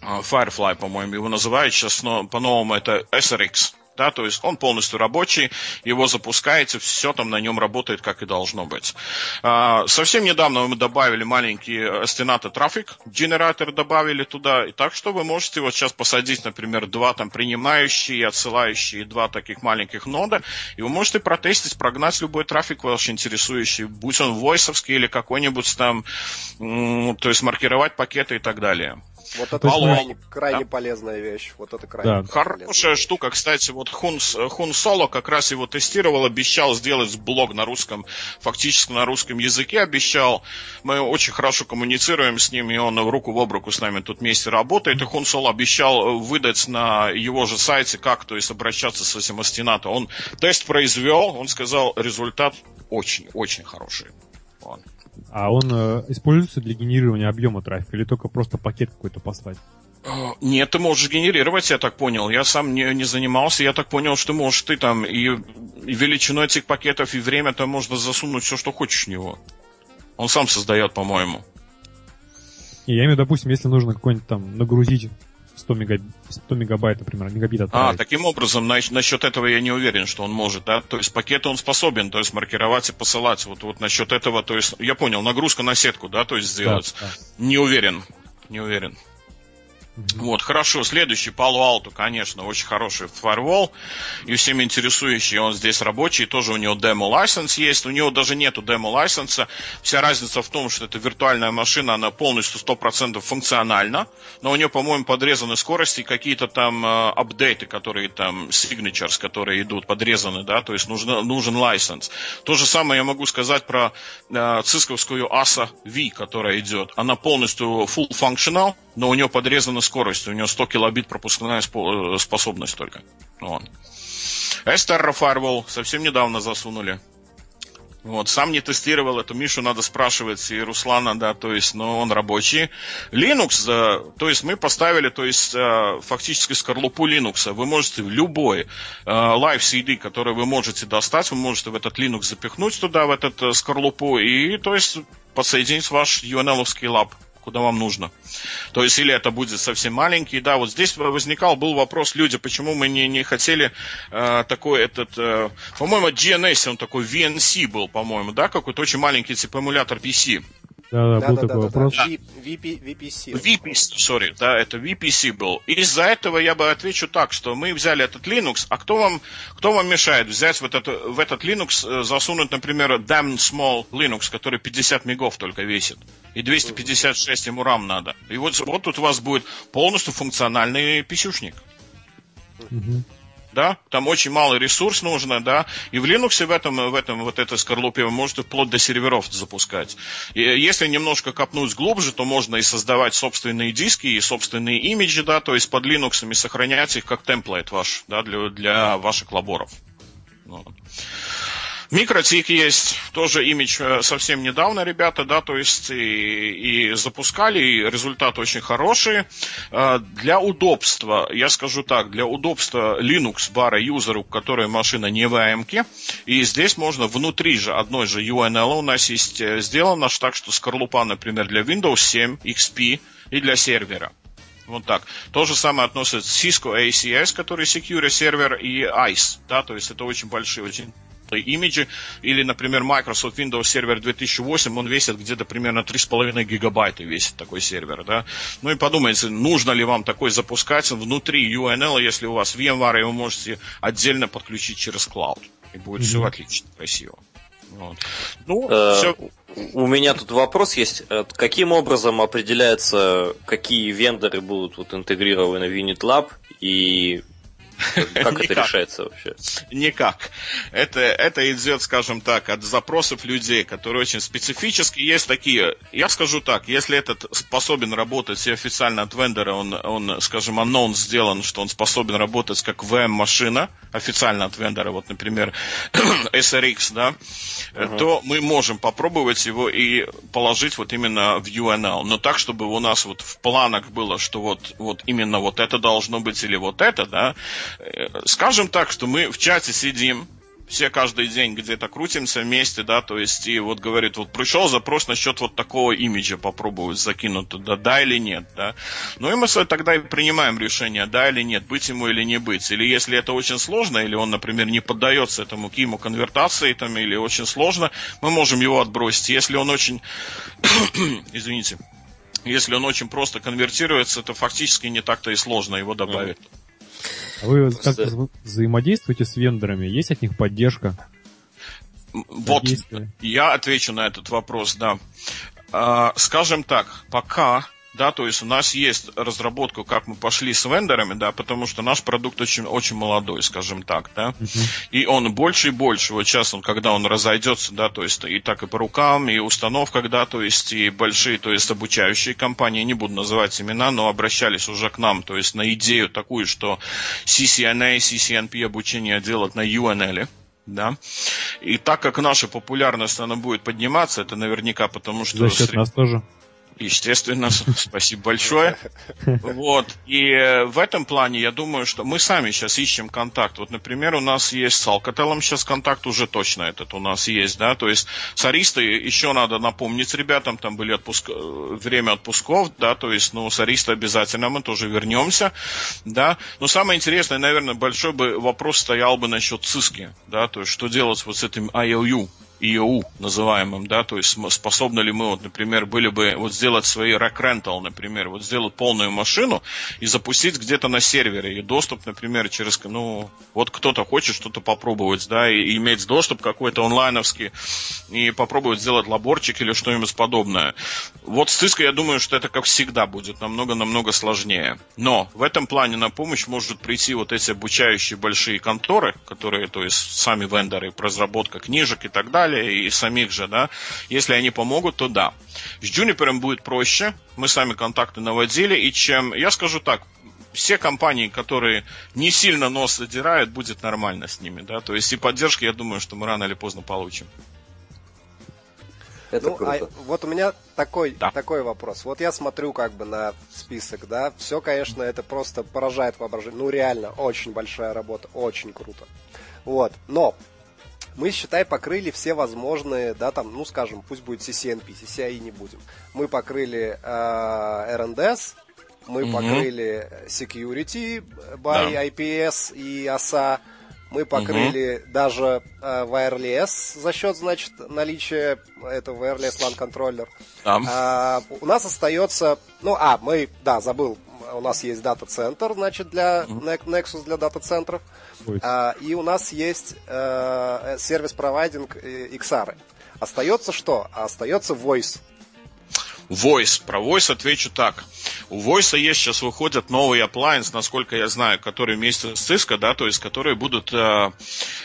Firefly, по-моему, его называют сейчас, но по-новому это SRX. Да, то есть он полностью рабочий, его запускаете, все там на нем работает, как и должно быть. А, совсем недавно мы добавили маленький Astinata трафик, генератор добавили туда, и так что вы можете вот сейчас посадить, например, два там принимающие и отсылающие, два таких маленьких нода, и вы можете протестить, прогнать любой трафик ваш интересующий, будь он войсовский или какой-нибудь там, то есть маркировать пакеты и так далее. Вот это Алло. крайне, крайне да? полезная вещь. Вот это крайне да. Хорошая штука, кстати, вот Хун, Хун Соло как раз его тестировал, обещал сделать блог на русском, фактически на русском языке обещал. Мы очень хорошо коммуницируем с ним, и он руку в об руку с нами тут вместе работает. И Хун Соло обещал выдать на его же сайте, как, то есть обращаться с этим астинато. Он тест произвел, он сказал, результат очень-очень хороший. Вот. А он э, используется для генерирования объема трафика или только просто пакет какой-то послать? А, нет, ты можешь генерировать, я так понял. Я сам не, не занимался, я так понял, что можешь ты там и, и величину этих пакетов, и время там можно засунуть все, что хочешь в него. Он сам создает, по-моему. Я имею допустим, если нужно какой-нибудь там нагрузить 100, мега... 100 мегабайт, например, мегабит отправить. А, таким образом, на... насчет этого я не уверен, что он может, да? То есть пакеты он способен, то есть маркировать и посылать. Вот, вот насчет этого, то есть, я понял, нагрузка на сетку, да, то есть сделать. Да, да. Не уверен, не уверен. Вот, хорошо. Следующий Palo Alto, конечно, очень хороший фаервол. И всем интересующий, он здесь рабочий, тоже у него демо-лайсенс есть. У него даже нету демо-лайсенса. Вся разница в том, что это виртуальная машина, она полностью 100% функциональна. Но у нее, по-моему, подрезаны скорости, какие-то там э, апдейты, которые там, signatures, которые идут, подрезаны, да, то есть нужно, нужен лайсенс. То же самое я могу сказать про э, цисковскую ASA V, которая идет. Она полностью full functional, но у нее подрезана скорость, у нее 100 килобит пропускная э, способность только. Вот. Эстер Firewall совсем недавно засунули. Вот, сам не тестировал эту Мишу, надо спрашивать, и Руслана, да, то есть, но он рабочий. Linux, да, то есть мы поставили, то есть, э, фактически скорлупу Linux. Вы можете любой э, Live CD, который вы можете достать, вы можете в этот Linux запихнуть туда, в этот скорлупу, и, то есть, подсоединить ваш UNL-овский лаб куда вам нужно. То есть, или это будет совсем маленький. Да, вот здесь возникал был вопрос, люди, почему мы не, не хотели э, такой этот, э, по-моему, GNS, он такой VNC был, по-моему, да, какой-то очень маленький типа эмулятор PC. Да, да, был да, такой да, вопрос. Да. VP, VPC. VPC, sorry, да, это VPC был. Из-за этого я бы отвечу так, что мы взяли этот Linux, а кто вам, кто вам мешает взять в этот, в этот Linux, э, засунуть, например, damn small Linux, который 50 мегов только весит, и 256 ему RAM надо. И вот, вот тут у вас будет полностью функциональный писюшник. Угу да, там очень мало ресурс нужно, да, и в Linux в этом, в этом вот этой скорлупе вы можете вплоть до серверов запускать. И если немножко копнуть глубже, то можно и создавать собственные диски, и собственные имиджи, да, то есть под Linux сохранять их как темплейт ваш, да, для, для ваших лаборов. Вот. Микротик есть, тоже имидж э, совсем недавно, ребята, да, то есть и, и запускали, и результат очень хороший. Э, для удобства, я скажу так, для удобства Linux бара юзеру, у которой машина не в AMK, и здесь можно внутри же одной же UNL у нас есть э, сделано так, что скорлупа, например, для Windows 7, XP и для сервера. Вот так. То же самое относится Cisco ACS, который Secure сервер, и ICE, да, то есть это очень большие, очень имиджи, или, например, Microsoft Windows Server 2008, он весит где-то примерно 3,5 гигабайта весит такой сервер, да. Ну и подумайте, нужно ли вам такой запускать внутри UNL, если у вас VMware, и вы можете отдельно подключить через клауд. И будет mm-hmm. все отлично, красиво. Вот. Ну, э, все. У меня тут вопрос есть. Э, каким образом определяется, какие вендоры будут вот интегрированы в Unit Lab и как это решается вообще? Никак. Это, это идет, скажем так, от запросов людей, которые очень специфически. Есть такие, я скажу так, если этот способен работать и официально от вендора, он, он скажем, анонс сделан, что он способен работать как VM-машина, официально от вендора, вот, например, SRX, да, uh-huh. то мы можем попробовать его и положить вот именно в UNL. Но так, чтобы у нас вот в планах было, что вот, вот именно вот это должно быть или вот это, да, скажем так, что мы в чате сидим, все каждый день где-то крутимся вместе, да, то есть и вот говорит, вот пришел запрос насчет вот такого имиджа попробовать закинуть туда, да или нет, да. Ну и мы тогда и принимаем решение, да или нет, быть ему или не быть. Или если это очень сложно, или он, например, не поддается этому киму конвертации, там, или очень сложно, мы можем его отбросить. Если он очень, извините, если он очень просто конвертируется, то фактически не так-то и сложно его добавить. Mm-hmm. А вы как-то вза- взаимодействуете с вендорами? Есть от них поддержка? Вот, я отвечу на этот вопрос, да. А, скажем так, пока да, то есть у нас есть разработка, как мы пошли с вендорами, да, потому что наш продукт очень, очень молодой, скажем так, да, uh-huh. и он больше и больше, вот сейчас он, когда он разойдется, да, то есть и так и по рукам, и установка, да, то есть и большие, то есть обучающие компании, не буду называть имена, но обращались уже к нам, то есть на идею такую, что CCNA, CCNP обучение делать на UNL, да. И так как наша популярность, она будет подниматься, это наверняка потому, что... За счет сред... нас тоже. Естественно, спасибо большое. Вот. И э, в этом плане я думаю, что мы сами сейчас ищем контакт. Вот, например, у нас есть с Alcatel сейчас контакт уже точно этот у нас есть, да, то есть с Аристой еще надо напомнить ребятам, там были отпуск... Э, время отпусков, да, то есть, ну, с Аристой обязательно мы тоже вернемся, да. Но самое интересное, наверное, большой бы вопрос стоял бы насчет циски, да, то есть, что делать вот с этим IOU, EOU называемым, да, то есть способны ли мы, вот, например, были бы вот сделать свои rack rental, например, вот сделать полную машину и запустить где-то на сервере, и доступ, например, через, ну, вот кто-то хочет что-то попробовать, да, и, и иметь доступ какой-то онлайновский, и попробовать сделать лаборчик или что-нибудь подобное. Вот с Cisco, я думаю, что это, как всегда, будет намного-намного сложнее. Но в этом плане на помощь может прийти вот эти обучающие большие конторы, которые, то есть, сами вендоры, разработка книжек и так далее, далее, и самих же, да, если они помогут, то да. С Juniper будет проще, мы сами контакты наводили, и чем, я скажу так, все компании, которые не сильно нос задирают, будет нормально с ними, да, то есть и поддержки, я думаю, что мы рано или поздно получим. Это ну, круто. А вот у меня такой, да. такой вопрос. Вот я смотрю как бы на список, да, все, конечно, это просто поражает воображение. Ну, реально, очень большая работа, очень круто. Вот, но мы, считай, покрыли все возможные, да, там, ну, скажем, пусть будет CCNP, CCI не будем. Мы покрыли э, RNDS, мы угу. покрыли Security by да. IPS и OSA, мы покрыли угу. даже э, Wireless за счет, значит, наличия этого Wireless LAN контроллер. Да. А, у нас остается, ну, а, мы, да, забыл, у нас есть дата-центр, значит, для Nexus для дата-центров. А, и у нас есть э, сервис-провайдинг XR. Остается что? Остается Voice. Voice. Про Voice отвечу так. У Voice есть сейчас выходят новые appliance, насколько я знаю, которые вместе с Cisco, да, то есть которые будут, э,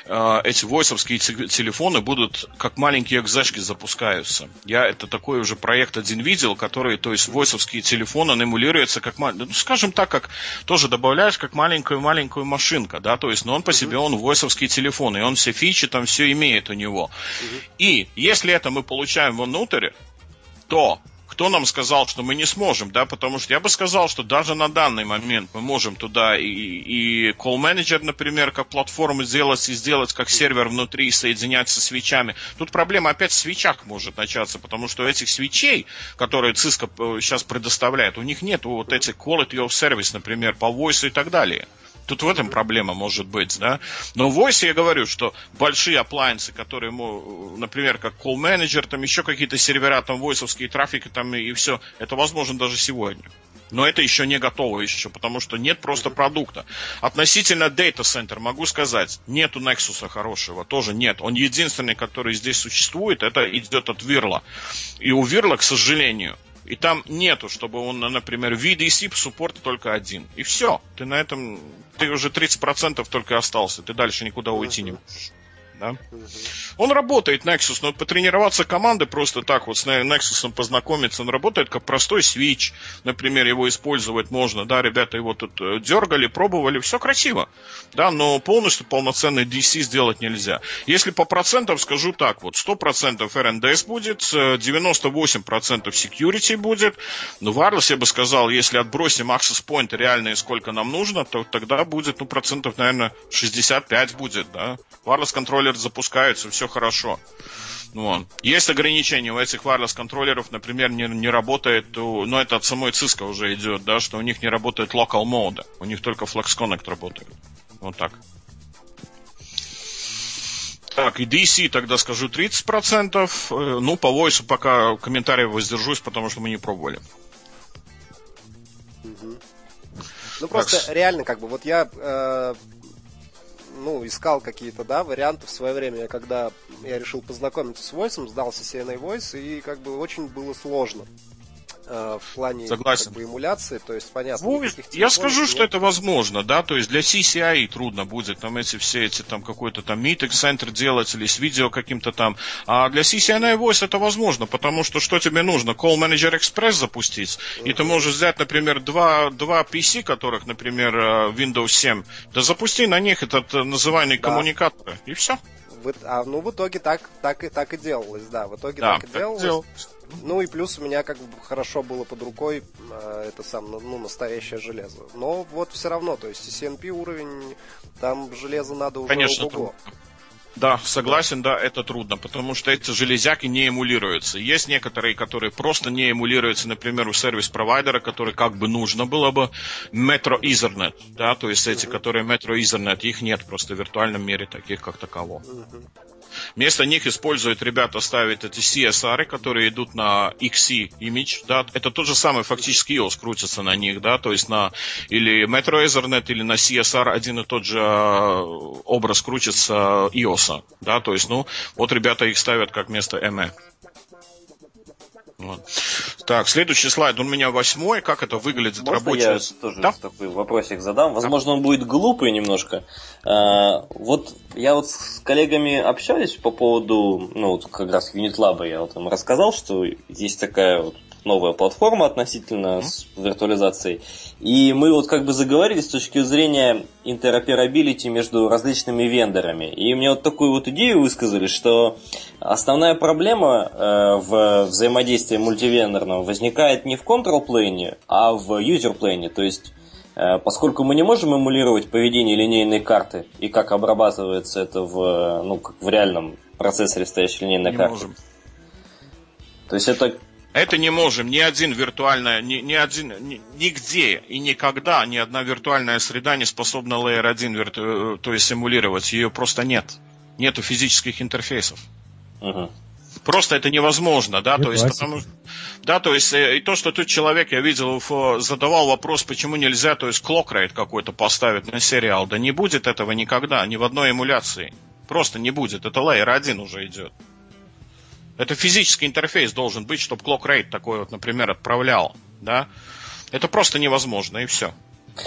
э, эти войсовские телефоны будут как маленькие экзешки запускаются. Я это такой уже проект один видел, который, то есть войсовские телефоны он эмулируется как, ну, скажем так, как тоже добавляешь как маленькую-маленькую машинка, да, то есть, но он по себе, он войсовский телефон, и он все фичи там все имеет у него. И если это мы получаем внутрь, то кто нам сказал, что мы не сможем, да, потому что я бы сказал, что даже на данный момент мы можем туда и, и Call Manager, например, как платформу сделать и сделать как сервер внутри и соединять со свечами. Тут проблема опять в свечах может начаться, потому что этих свечей, которые Cisco сейчас э, предоставляет, у них нет вот этих quality of service, например, по voice и так далее. Тут в этом проблема может быть, да. Но в Voice я говорю, что большие appliances, которые, например, как Call Manager, там еще какие-то сервера, там войсовские трафики, там и все, это возможно даже сегодня. Но это еще не готово еще, потому что нет просто продукта. Относительно Data Center могу сказать, нету Nexus хорошего, тоже нет. Он единственный, который здесь существует, это идет от Вирла. И у Вирла, к сожалению, и там нету, чтобы он, например, VDC суппорт только один. И все. Ты на этом, ты уже 30% только остался. Ты дальше никуда уйти не можешь да? Угу. Он работает, Nexus, но потренироваться команды просто так вот с Nexus познакомиться, он работает как простой свич, например, его использовать можно, да, ребята его тут э, дергали, пробовали, все красиво, да, но полностью полноценный DC сделать нельзя. Если по процентам скажу так, вот 100% RNDS будет, 98% security будет, но wireless я бы сказал, если отбросим access point реальные, сколько нам нужно, то тогда будет, ну, процентов, наверное, 65 будет, да. Wireless контроль контроллер запускаются, все хорошо. Ну, вот. Есть ограничения у этих wireless контроллеров, например, не, не работает, но ну, это от самой Cisco уже идет, да, что у них не работает local mode, у них только Flex Connect работает. Вот так. Так, и DC тогда скажу 30%. Э, ну, по voice пока комментариев воздержусь, потому что мы не пробовали. Ну, просто так. реально, как бы, вот я э, ну, искал какие-то, да, варианты в свое время, когда я решил познакомиться с Voice, сдался CNA Voice, и как бы очень было сложно э, в плане Согласен. Как бы, эмуляции, то есть понятно. Ну, я скажу, нет. что это возможно, да, то есть для CCI трудно будет там эти все эти там какой-то там meeting центр делать или с видео каким-то там, а для CCNA Voice это возможно, потому что что тебе нужно? Call Manager Express запустить, uh-huh. и ты можешь взять, например, два, два PC, которых, например, э, Windows 7, да запусти на них этот э, называемый да. коммуникатор, и все. а, ну, в итоге так, так, и, так и делалось, да, в итоге да, так и так делалось. делалось. Ну и плюс у меня как бы хорошо было под рукой э, это сам, ну, ну, настоящее железо. Но вот все равно, то есть CNP уровень, там железо надо уже Конечно, ого Да, согласен, да, это трудно, потому что эти железяки не эмулируются. Есть некоторые, которые просто не эмулируются, например, у сервис-провайдера, который как бы нужно было бы Metro Ethernet, да, то есть эти, которые Metro Ethernet, их нет просто в виртуальном мире таких как такового. Вместо них используют ребята, ставят эти CSR, которые идут на XC image, да, это тот же самый фактически iOS крутится на них, да, то есть на или Metro Ethernet или на CSR один и тот же а, образ крутится iOS, да, то есть, ну, вот ребята их ставят как вместо ME. Вот. Так, следующий слайд, он у меня восьмой. Как это выглядит Можно рабочая... я тоже да? такой вопросик задам? Возможно, он будет глупый немножко. А, вот я вот с коллегами общались по поводу, ну, вот как раз UnitLab я вот им рассказал, что есть такая вот новая платформа относительно mm-hmm. с виртуализацией. И мы вот как бы заговорили с точки зрения интероперабилити между различными вендорами. И мне вот такую вот идею высказали, что основная проблема э, в взаимодействии мультивендорного возникает не в control plane, а в user plane. То есть э, Поскольку мы не можем эмулировать поведение линейной карты и как обрабатывается это в, ну, как в реальном процессоре стоящей линейной не карты. Можем. То есть это это не можем. Ни один виртуальная, ни, ни один, ни, нигде и никогда ни одна виртуальная среда не способна Layer 1 вирту, э, то есть симулировать. Ее просто нет. Нету физических интерфейсов. Uh-huh. Просто это невозможно, да, то есть, потому, да, то есть, э, и то, что тут человек, я видел, задавал вопрос, почему нельзя, то есть, клокрейт какой-то поставить на сериал, да не будет этого никогда, ни в одной эмуляции. Просто не будет, это layer 1 уже идет. Это физический интерфейс должен быть, чтобы Clock Rate такой вот, например, отправлял, да? Это просто невозможно, и все.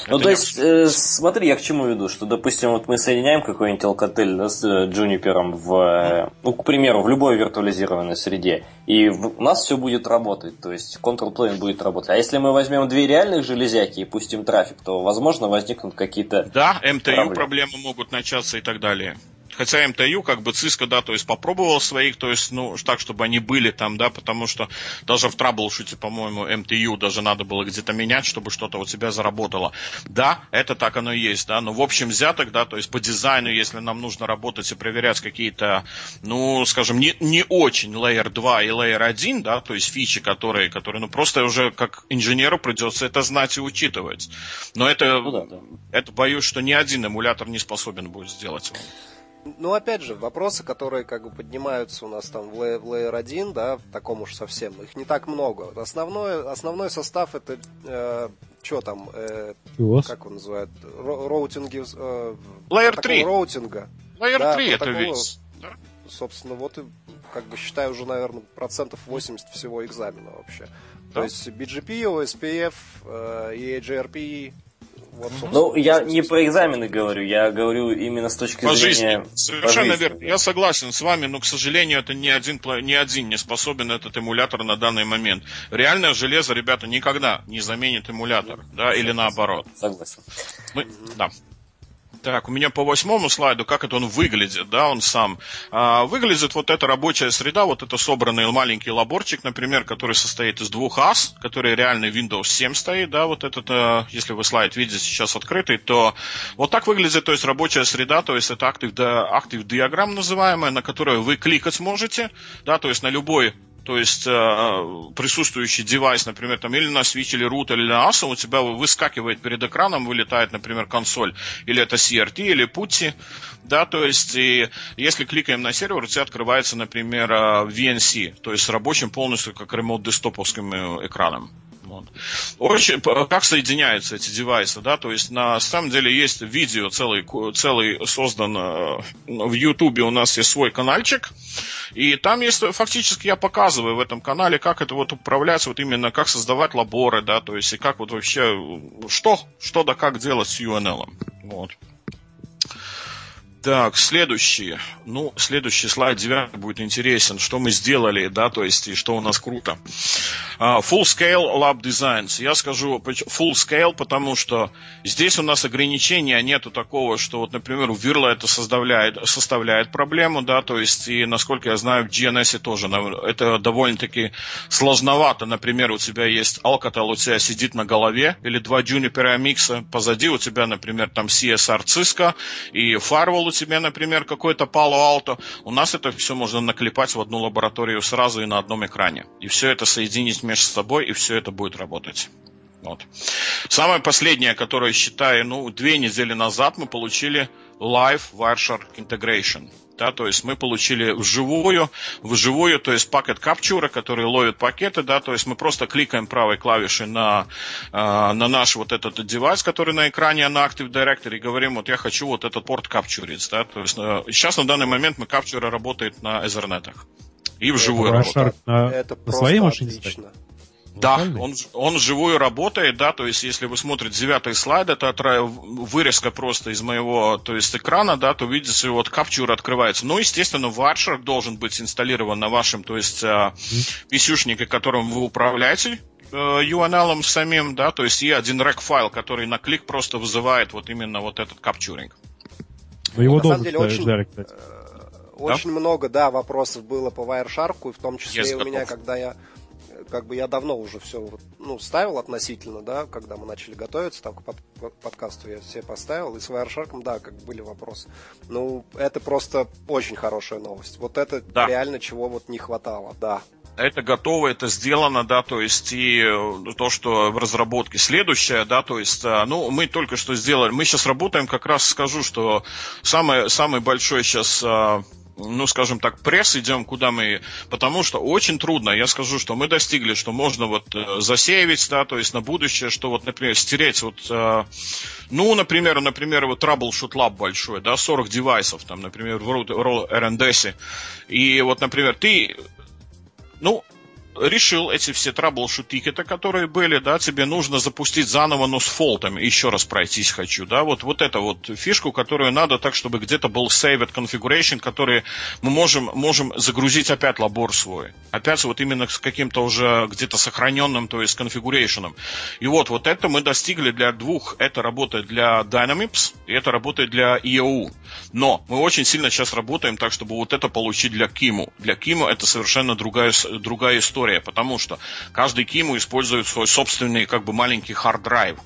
Ну, это то есть, э, смотри, я к чему веду, что, допустим, вот мы соединяем какой-нибудь Alcatel да, с э, Juniper в, э, ну, к примеру, в любой виртуализированной среде, и в, у нас все будет работать, то есть Control Plane будет работать. А если мы возьмем две реальных железяки и пустим трафик, то, возможно, возникнут какие-то Да, МТУ проблемы. проблемы могут начаться и так далее. Хотя МТЮ, как бы Cisco, да, то есть попробовал своих, то есть, ну, так, чтобы они были там, да, потому что даже в траблшуте, по-моему, МТЮ даже надо было где-то менять, чтобы что-то у тебя заработало. Да, это так оно и есть, да, но в общем взяток, да, то есть по дизайну, если нам нужно работать и проверять какие-то, ну, скажем, не, не очень Layer 2 и Layer 1, да, то есть фичи, которые, которые, ну, просто уже как инженеру придется это знать и учитывать. Но это, ну, да, да. это боюсь, что ни один эмулятор не способен будет сделать Ну, опять же, вопросы, которые как бы поднимаются у нас там в Layer 1, да, в таком уж совсем, их не так много. Основной, основной состав это, э, что там, э, как он называет, роутинги... Э, Layer 3. Роутинга. Layer да, 3 это весь. Да? Собственно, вот и, как бы считаю, уже, наверное, процентов 80 всего экзамена вообще. Да? То есть BGP, OSPF, э, EAGRP, вот, ну, я не про экзамены говорю, я говорю именно с точки по зрения... Жизни. Совершенно жизни. верно. Я согласен с вами, но, к сожалению, это ни один, ни один не способен этот эмулятор на данный момент. Реальное железо, ребята, никогда не заменит эмулятор, да, или наоборот. Согласен. Мы, да. Так, у меня по восьмому слайду, как это он выглядит, да, он сам. А, выглядит вот эта рабочая среда, вот это собранный маленький лаборчик, например, который состоит из двух ас, который реально Windows 7 стоит, да, вот этот, а, если вы слайд видите сейчас открытый, то вот так выглядит, то есть рабочая среда, то есть это да, актив диаграмм называемая, на которую вы кликать можете, да, то есть на любой то есть э, присутствующий девайс, например, там или на Switch, или root, или на ASA, у тебя выскакивает перед экраном, вылетает, например, консоль, или это CRT, или PuTTY, да, то есть и если кликаем на сервер, у тебя открывается, например, VNC, то есть с рабочим полностью как ремонт десктоповским э, экраном. Вот. Очень, как соединяются эти девайсы, да, то есть на самом деле есть видео целый, целый создан э, в Ютубе у нас есть свой каналчик, и там есть, фактически я показываю в этом канале, как это вот управляется, вот именно как создавать лаборы, да, то есть и как вот вообще, что, что да как делать с UNL. Вот. Так, следующий. Ну, следующий слайд 9 будет интересен. Что мы сделали, да, то есть, и что у нас круто. Uh, full Scale Lab Designs. Я скажу Full Scale, потому что здесь у нас ограничения нету такого, что вот, например, у Вирла это составляет, составляет проблему, да, то есть, и насколько я знаю, в GNS тоже это довольно-таки сложновато. Например, у тебя есть Alcatel, у тебя сидит на голове, или два Juniper микса, позади у тебя, например, там CSR Cisco и Firewall у тебя, например, Palo Alto, у нас это все можно наклепать в одну лабораторию сразу и на одном экране. И все это соединить между собой, и все это будет работать. Вот. Самое последнее, которое считаю, ну, две недели назад мы получили Live Wireshark Integration да, то есть мы получили вживую, вживую, то есть пакет капчура, который ловит пакеты, да, то есть мы просто кликаем правой клавишей на, э, на наш вот этот девайс, который на экране, на Active Directory, и говорим, вот я хочу вот этот порт капчурить, да, то есть э, сейчас на данный момент мы капчура работает на Ethernet. И вживую это работает. На, это на своей машине отлично. Да, он, он живую работает, да, то есть если вы смотрите девятый слайд, это вырезка просто из моего, то есть экрана, да, то видите, вот капчур открывается. Ну, естественно, варшер должен быть инсталлирован на вашем, то есть писюшнике, которым вы управляете, э, UNL самим, да, то есть и один рек файл, который на клик просто вызывает вот именно вот этот капчуринг. Ну, его на самом деле очень, ждали, кстати. Э, очень да? много, да, вопросов было по Wireshark, и в том числе yes, и у меня, когда я как бы я давно уже все ну, ставил относительно, да, когда мы начали готовиться там, к под, подкасту, я все поставил, и с Wireshark, да, как были вопросы. Ну, это просто очень хорошая новость. Вот это да. реально чего вот не хватало, да это готово, это сделано, да, то есть и э, то, что в разработке следующее, да, то есть, э, ну, мы только что сделали, мы сейчас работаем, как раз скажу, что самый, самый большой сейчас э, ну, скажем так, пресс идем, куда мы... Потому что очень трудно. Я скажу, что мы достигли, что можно вот э, засеивать, да, то есть на будущее, что вот, например, стереть вот... Э, ну, например, например, вот Troubleshoot Lab большой, да, 40 девайсов, там, например, в RNDS. И вот, например, ты... Ну, решил эти все траблшут тикеты, которые были, да, тебе нужно запустить заново, но с фолтами, еще раз пройтись хочу, да, вот, вот эту вот фишку, которую надо так, чтобы где-то был saved configuration, который мы можем, можем загрузить опять лабор свой. Опять вот именно с каким-то уже где-то сохраненным, то есть configuration ом. И вот, вот это мы достигли для двух. Это работает для Dynamips, и это работает для IOU. Но мы очень сильно сейчас работаем так, чтобы вот это получить для QEMU. Для QEMU это совершенно другая, другая история, потому что каждый QEMU использует свой собственный как бы маленький hard drive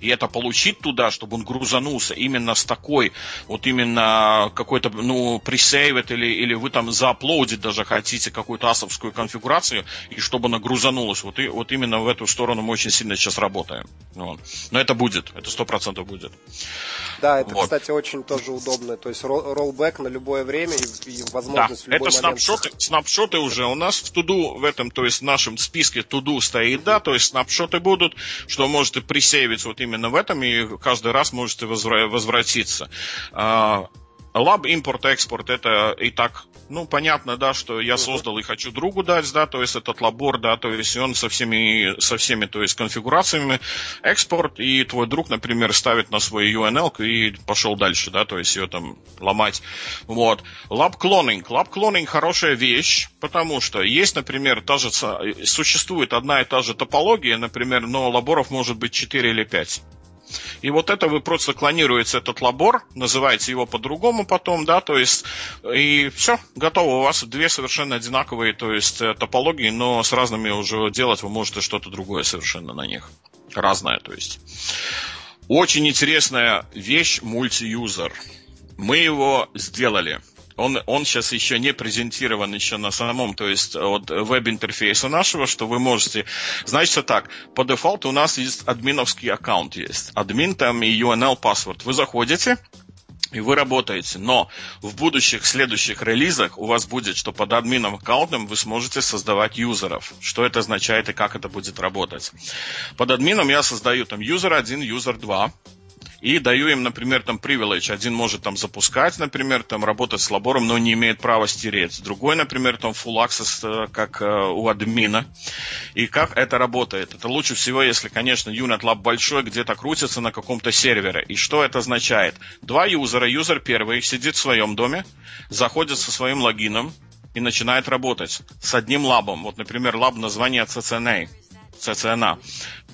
и это получить туда, чтобы он грузанулся именно с такой, вот именно какой-то, ну, пресейвит или, или вы там зааплодить даже хотите какую-то асовскую конфигурацию, и чтобы она грузанулась. Вот, и, вот именно в эту сторону мы очень сильно сейчас работаем. Вот. Но это будет, это сто процентов будет. Да, это, вот. кстати, очень тоже удобно. То есть роллбэк на любое время и, и возможность да, в любой это момент. Снапшоты, снапшоты уже у нас в туду в этом, то есть в нашем списке туду стоит, да, то есть снапшоты будут, что можете присейвить вот именно именно в этом, и каждый раз можете возвратиться. Lab import-export это и так, ну, понятно, да, что я создал и хочу другу дать, да, то есть этот лабор, да, то есть он со всеми, со всеми, то есть конфигурациями экспорт, и твой друг, например, ставит на свой UNL и пошел дальше, да, то есть ее там ломать. Вот. Lab cloning. Lab cloning хорошая вещь, потому что есть, например, та же, существует одна и та же топология, например, но лаборов может быть 4 или 5. И вот это вы просто клонируете этот лабор, называете его по-другому потом, да, то есть, и все, готово. У вас две совершенно одинаковые, то есть, э, топологии, но с разными уже делать вы можете что-то другое совершенно на них. Разное, то есть. Очень интересная вещь мультиюзер. Мы его сделали он, он сейчас еще не презентирован еще на самом, то есть от веб-интерфейса нашего, что вы можете... Значит так, по дефолту у нас есть админовский аккаунт есть. Админ там и UNL паспорт. Вы заходите, и вы работаете. Но в будущих следующих релизах у вас будет, что под админом аккаунтом вы сможете создавать юзеров. Что это означает и как это будет работать. Под админом я создаю там юзер 1, юзер 2 и даю им, например, там privilege. Один может там запускать, например, там работать с лабором, но не имеет права стереть. Другой, например, там full access, э, как э, у админа. И как это работает? Это лучше всего, если, конечно, UNetLab большой, где-то крутится на каком-то сервере. И что это означает? Два юзера, юзер первый сидит в своем доме, заходит со своим логином, и начинает работать с одним лабом. Вот, например, лаб название CCNA. CCNA.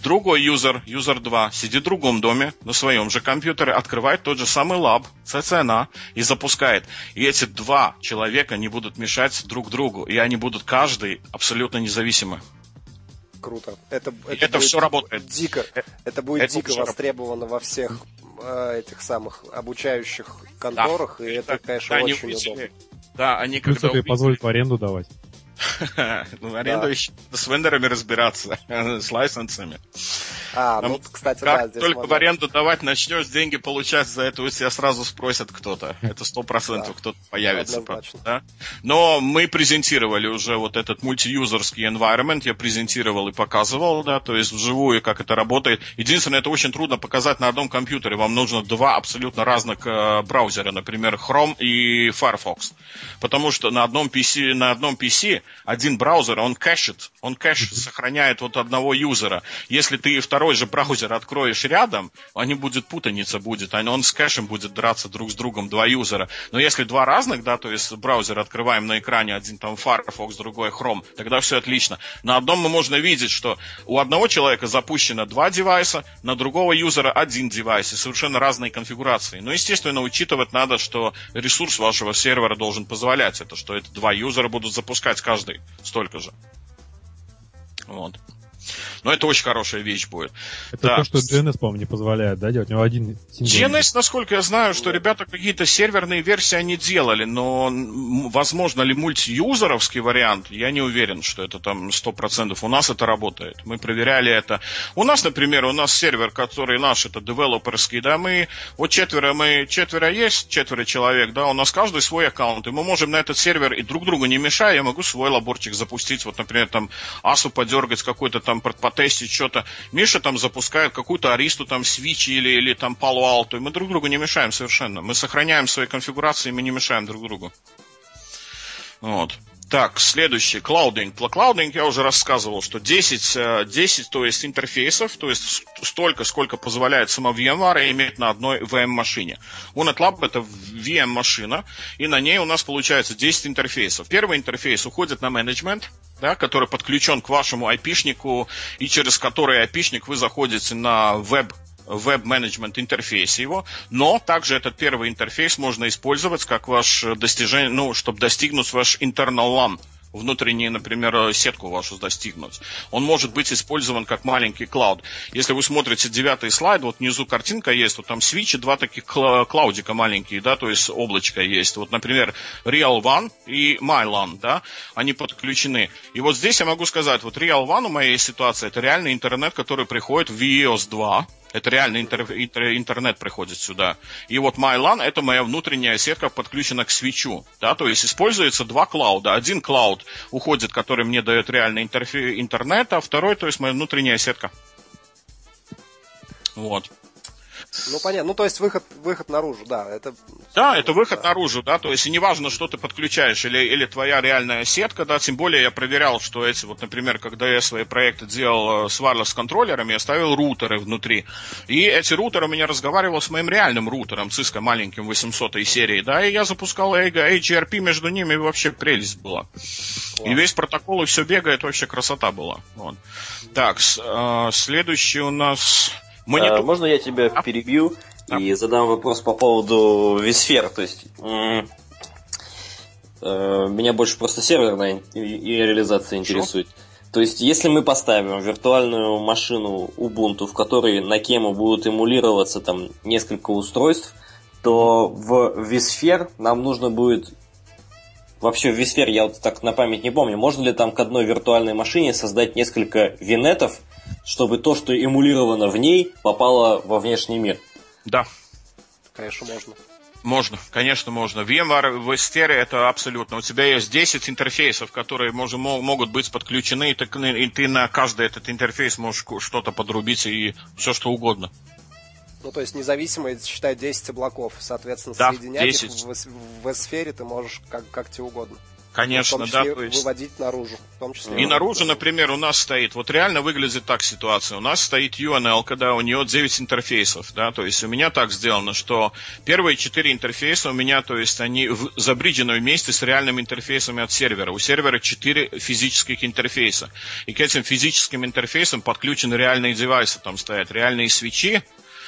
Другой юзер, юзер 2, сидит в другом доме, на своем же компьютере, открывает тот же самый лаб, CCNA, и запускает. И эти два человека не будут мешать друг другу, и они будут каждый абсолютно независимы. Круто. Это, это, это все работает. Дико. Э, это будет это дико востребовано во всех э, этих самых обучающих конторах, да. и это, это конечно, очень удобно. Да, они Плюс когда это увидели... позволит в аренду давать. ну, аренду еще с вендорами разбираться, с лайсенсами. А, ну, кстати, как да, только можно... в аренду давать начнешь, деньги получать за это у тебя сразу спросят кто-то. Это сто процентов да. кто-то появится. Да? Но мы презентировали уже вот этот мультиюзерский environment, я презентировал и показывал, да, то есть вживую, как это работает. Единственное, это очень трудно показать на одном компьютере. Вам нужно два абсолютно разных э, браузера, например, Chrome и Firefox. Потому что на одном PC, на одном PC один браузер, он кэшит, он кэш сохраняет вот одного юзера. Если ты второй же браузер откроешь рядом, они будет путаница будет, он с кэшем будет драться друг с другом, два юзера. Но если два разных, да, то есть браузер открываем на экране, один там Firefox, другой Chrome, тогда все отлично. На одном мы можно видеть, что у одного человека запущено два девайса, на другого юзера один девайс, и совершенно разные конфигурации. Но, естественно, учитывать надо, что ресурс вашего сервера должен позволять это, что это два юзера будут запускать каждый столько же. Вот. Но это очень хорошая вещь будет. Это да. то, что DNS, по-моему, не позволяет, да, делать? У него один. DNS, насколько я знаю, что ребята какие-то серверные версии они делали, но возможно ли мультиюзеровский вариант, я не уверен, что это там 100%. У нас это работает. Мы проверяли это. У нас, например, у нас сервер, который наш, это девелоперский, да, мы, вот четверо, мы, четверо есть, четверо человек, да, у нас каждый свой аккаунт, и мы можем на этот сервер и друг другу не мешая, я могу свой лаборчик запустить, вот, например, там, асу подергать, какой-то там потестить что-то. Миша там запускает какую-то аристу, там, свичи или, или там Palo Alto, и мы друг другу не мешаем совершенно. Мы сохраняем свои конфигурации, мы не мешаем друг другу. Вот. Так, следующий, клаудинг. Про клаудинг я уже рассказывал, что 10, 10 э, то есть интерфейсов, то есть столько, сколько позволяет сама VMware иметь на одной VM-машине. OneTlab это VM-машина, и на ней у нас получается 10 интерфейсов. Первый интерфейс уходит на менеджмент, да, который подключен к вашему IP-шнику, и через который IP-шник вы заходите на веб веб-менеджмент интерфейсе его, но также этот первый интерфейс можно использовать как ваш достижение, ну, чтобы достигнуть ваш internal LAN внутреннюю, например, сетку вашу достигнуть. Он может быть использован как маленький клауд. Если вы смотрите девятый слайд, вот внизу картинка есть, вот там свичи, два таких клаудика маленькие, да, то есть облачко есть. Вот, например, Real One и MyLAN, да, они подключены. И вот здесь я могу сказать, вот Real One у моей ситуации, это реальный интернет, который приходит в EOS 2, это реально интер, интер, интернет приходит сюда. И вот MyLAN это моя внутренняя сетка подключена к свечу. Да, то есть используется два клауда. Один клауд уходит, который мне дает реальный интерфе, интернет, а второй, то есть моя внутренняя сетка. Вот. Ну, понятно. Ну, то есть выход, выход наружу, да. Это... Да, это выход да. наружу, да. То есть и неважно, что ты подключаешь, или, или твоя реальная сетка, да. Тем более я проверял, что эти, вот, например, когда я свои проекты делал э, с wireless контроллерами, я ставил рутеры внутри. И эти рутеры у меня разговаривал с моим реальным рутером, Cisco маленьким 800 серии, да. И я запускал HRP между ними, и вообще прелесть была. Класс. И весь протокол, и все бегает, вообще красота была. Вот. Так, э, следующий у нас... Монитор... А, можно я тебя а? перебью а? и задам вопрос по поводу висфер? То есть э, меня больше просто серверная и, и реализация интересует. Что? То есть, если мы поставим виртуальную машину Ubuntu, в которой на кему будут эмулироваться там несколько устройств, то в vSphere нам нужно будет Вообще в vSphere я вот так на память не помню, можно ли там к одной виртуальной машине создать несколько винетов, чтобы то, что эмулировано в ней, попало во внешний мир. Да. Конечно, можно. Можно, конечно, можно. VMware в Estere это абсолютно. У тебя есть 10 интерфейсов, которые можем, могут быть подключены, и ты, и ты на каждый этот интерфейс можешь что-то подрубить и все что угодно. Ну, то есть независимо, считай, 10 облаков. Соответственно, да, соединять 10. их в, в, в сфере ты можешь как, как тебе угодно. Конечно, в том числе да. То есть... выводить наружу. В том числе и наружу, например, у нас стоит, вот реально выглядит так ситуация. У нас стоит UNL, когда у нее 9 интерфейсов, да, то есть у меня так сделано, что первые 4 интерфейса у меня, то есть они в, забриджены вместе с реальными интерфейсами от сервера. У сервера 4 физических интерфейса. И к этим физическим интерфейсам подключены реальные девайсы, там стоят реальные свечи,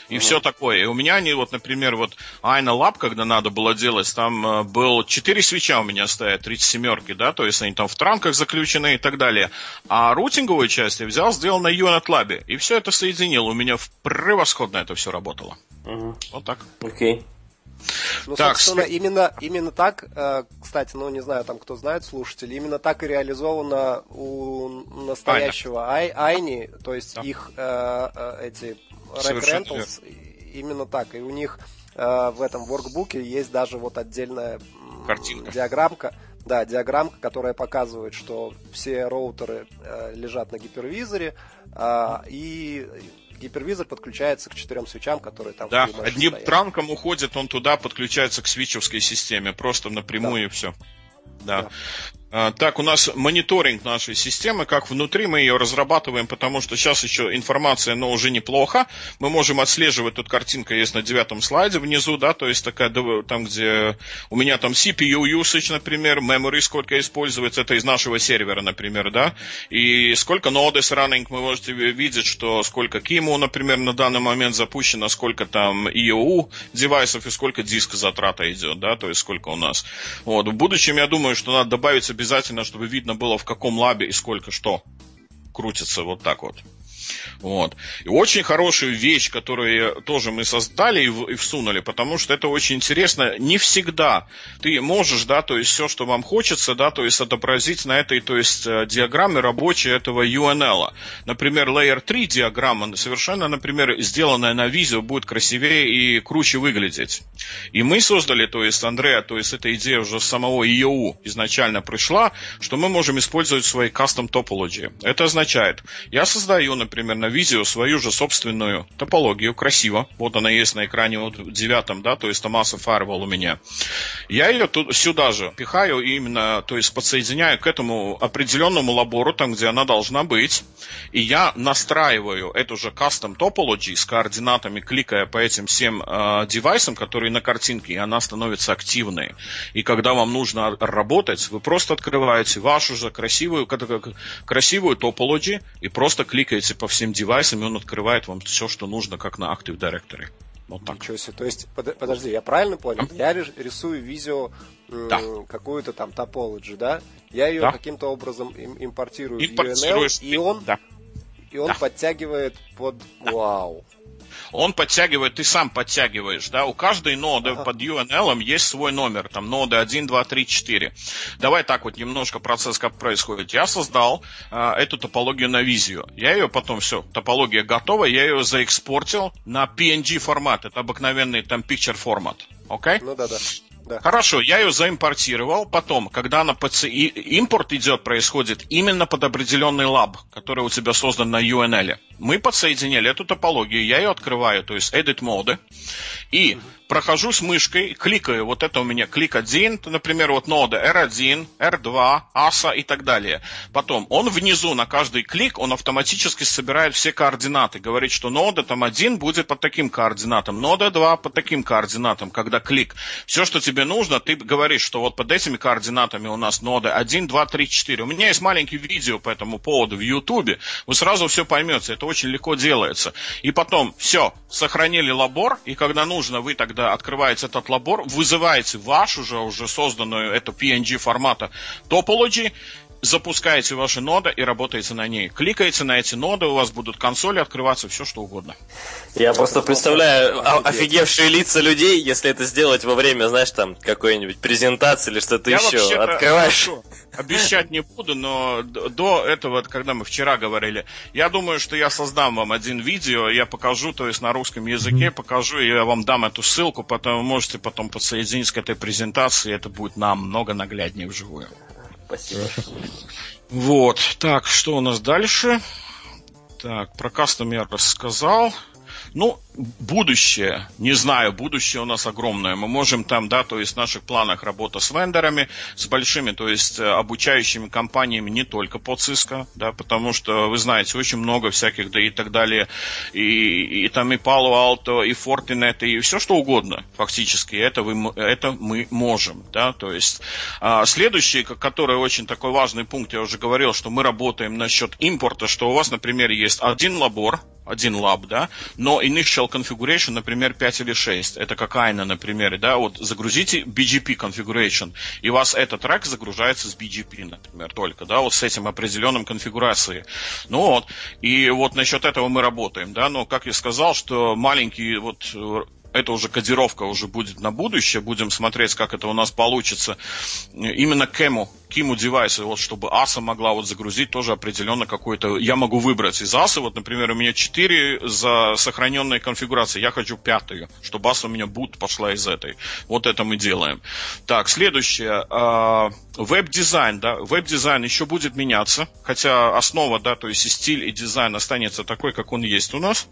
и все такое. И у меня они, вот, например, вот Айна Lab, когда надо было делать, там э, был 4 свеча у меня стоят, 37 да, то есть они там в транках заключены и так далее. А рутинговую часть я взял, сделал на Unit Lab, и все это соединил. У меня превосходно это все работало. mm Вот так. Окей. Okay. Ну, так, собственно, след... именно, именно так, э, кстати, ну, не знаю, там, кто знает, слушатели, именно так и реализовано у настоящего Ай, Айни, то есть да. их э, э эти Rack Rentals именно так. И у них э, в этом воркбуке есть даже вот отдельная Картинка. диаграммка. Да, диаграммка, которая показывает, что все роутеры э, лежат на гипервизоре, э, и гипервизор подключается к четырем свечам, которые там Да, одним стоят. транком уходит, он туда подключается к свичевской системе, просто напрямую да. и все. Да. да. А, так, у нас мониторинг нашей системы, как внутри мы ее разрабатываем, потому что сейчас еще информация, но уже неплохо. Мы можем отслеживать, тут картинка есть на девятом слайде внизу, да, то есть такая, там, где у меня там CPU usage, например, memory сколько используется, это из нашего сервера, например, да, и сколько nodes running, вы можете видеть, что сколько KIMU, например, на данный момент запущено, сколько там EOU девайсов и сколько диск затрата идет, да, то есть сколько у нас. Вот. В будущем, я думаю, что надо добавить обязательно, чтобы видно было, в каком лабе и сколько что крутится вот так вот. Вот. И очень хорошую вещь, которую тоже мы создали и, и всунули, потому что это очень интересно. Не всегда ты можешь, да, то есть все, что вам хочется, да, то есть отобразить на этой, то есть э, диаграмме рабочей этого UNL. Например, Layer 3 диаграмма совершенно, например, сделанная на видео будет красивее и круче выглядеть. И мы создали, то есть Андрея, то есть эта идея уже с самого EOU изначально пришла, что мы можем использовать свои custom topology. Это означает, я создаю, например, например, на видео свою же собственную топологию, красиво. Вот она есть на экране вот в девятом, да, то есть Томаса Firewall у меня. Я ее тут, сюда же пихаю именно, то есть подсоединяю к этому определенному лабору, там, где она должна быть. И я настраиваю эту же custom topology с координатами, кликая по этим всем э, девайсам, которые на картинке, и она становится активной. И когда вам нужно работать, вы просто открываете вашу же красивую, красивую topology и просто кликаете по всем девайсам, и он открывает вам все, что нужно, как на Active Directory. Вот так. Ничего себе. То есть, под, подожди, я правильно понял? Я рисую видео да. какую-то там топологию, да? Я ее да. каким-то образом им, импортирую в UNL, и он, да. и он да. подтягивает под... Вау он подтягивает, ты сам подтягиваешь, да, у каждой ноды ага. под UNL есть свой номер, там ноды 1, 2, 3, 4. Давай так вот немножко процесс как происходит. Я создал э, эту топологию на визию. Я ее потом, все, топология готова, я ее заэкспортил на PNG формат, это обыкновенный там picture формат. Окей? Okay? Ну да, да. Да. Хорошо, я ее заимпортировал. Потом, когда она под... импорт идет, происходит именно под определенный лаб, который у тебя создан на UNL. Мы подсоединили эту топологию, я ее открываю, то есть edit mode, и прохожу с мышкой, кликаю, вот это у меня клик 1, например, вот нода R1, R2, ASA и так далее. Потом он внизу на каждый клик, он автоматически собирает все координаты, говорит, что нода там 1 будет под таким координатом, нода 2 под таким координатом, когда клик. Все, что тебе нужно, ты говоришь, что вот под этими координатами у нас нода 1, 2, 3, 4. У меня есть маленький видео по этому поводу в YouTube, вы сразу все поймете, это очень легко делается. И потом, все, сохранили лабор, и когда нужно, вы тогда открываете этот лабор, вызываете вашу же уже созданную эту PNG формата topology, запускаете ваши ноды и работаете на ней. Кликаете на эти ноды, у вас будут консоли открываться, все что угодно. Я просто представляю офигевшие лица людей, если это сделать во время, знаешь, там, какой-нибудь презентации или что-то еще. Открываешь. Обещать не буду, но до этого, когда мы вчера говорили, я думаю, что я создам вам один видео, я покажу, то есть на русском языке покажу, и я вам дам эту ссылку, потом вы можете потом подсоединить к этой презентации, это будет намного нагляднее вживую. Спасибо. Вот. Так, что у нас дальше? Так, про кастом я рассказал. Ну, будущее, не знаю, будущее у нас огромное. Мы можем там, да, то есть в наших планах работа с вендорами, с большими, то есть э, обучающими компаниями не только по Cisco, да, потому что, вы знаете, очень много всяких, да и так далее, и, и там и Palo Alto, и Fortinet, и все что угодно, фактически, это, вы, это мы можем, да, то есть а, следующий, который очень такой важный пункт, я уже говорил, что мы работаем насчет импорта, что у вас, например, есть один лабор, один лаб, да, но initial configuration, например, 5 или 6. Это как Айна, например, да, вот загрузите BGP configuration, и у вас этот трек загружается с BGP, например, только, да, вот с этим определенным конфигурацией. Ну вот, и вот насчет этого мы работаем, да, но, как я сказал, что маленький вот это уже кодировка уже будет на будущее, будем смотреть, как это у нас получится. Именно кему, киму девайсы, вот чтобы аса могла вот загрузить тоже определенно какой-то, я могу выбрать из асы, вот, например, у меня 4 за сохраненной конфигурации, я хочу пятую, чтобы аса у меня boot пошла из этой. Вот это мы делаем. Так, следующее, а, веб-дизайн, да, веб-дизайн еще будет меняться, хотя основа, да, то есть и стиль, и дизайн останется такой, как он есть у нас.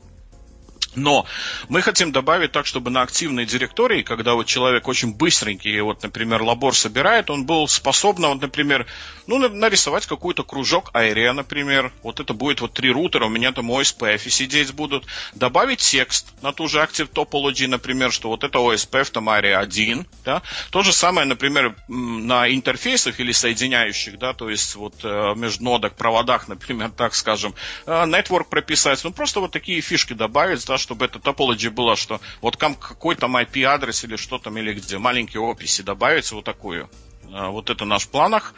Но мы хотим добавить так, чтобы на активной директории, когда вот человек очень быстренький, вот, например, лабор собирает, он был способен, вот, например, ну, нарисовать какой-то кружок area, например. Вот это будет вот три рутера, у меня там OSPF сидеть будут. Добавить текст на ту же Active Topology, например, что вот это OSPF, там area 1, да. То же самое, например, на интерфейсах или соединяющих, да, то есть вот э, между нодок, проводах, например, так скажем, э, network прописать. Ну, просто вот такие фишки добавить, да, чтобы эта topology была, что вот какой там IP-адрес или что там, или где, маленькие описи добавить, вот такую. А, вот это наш планах.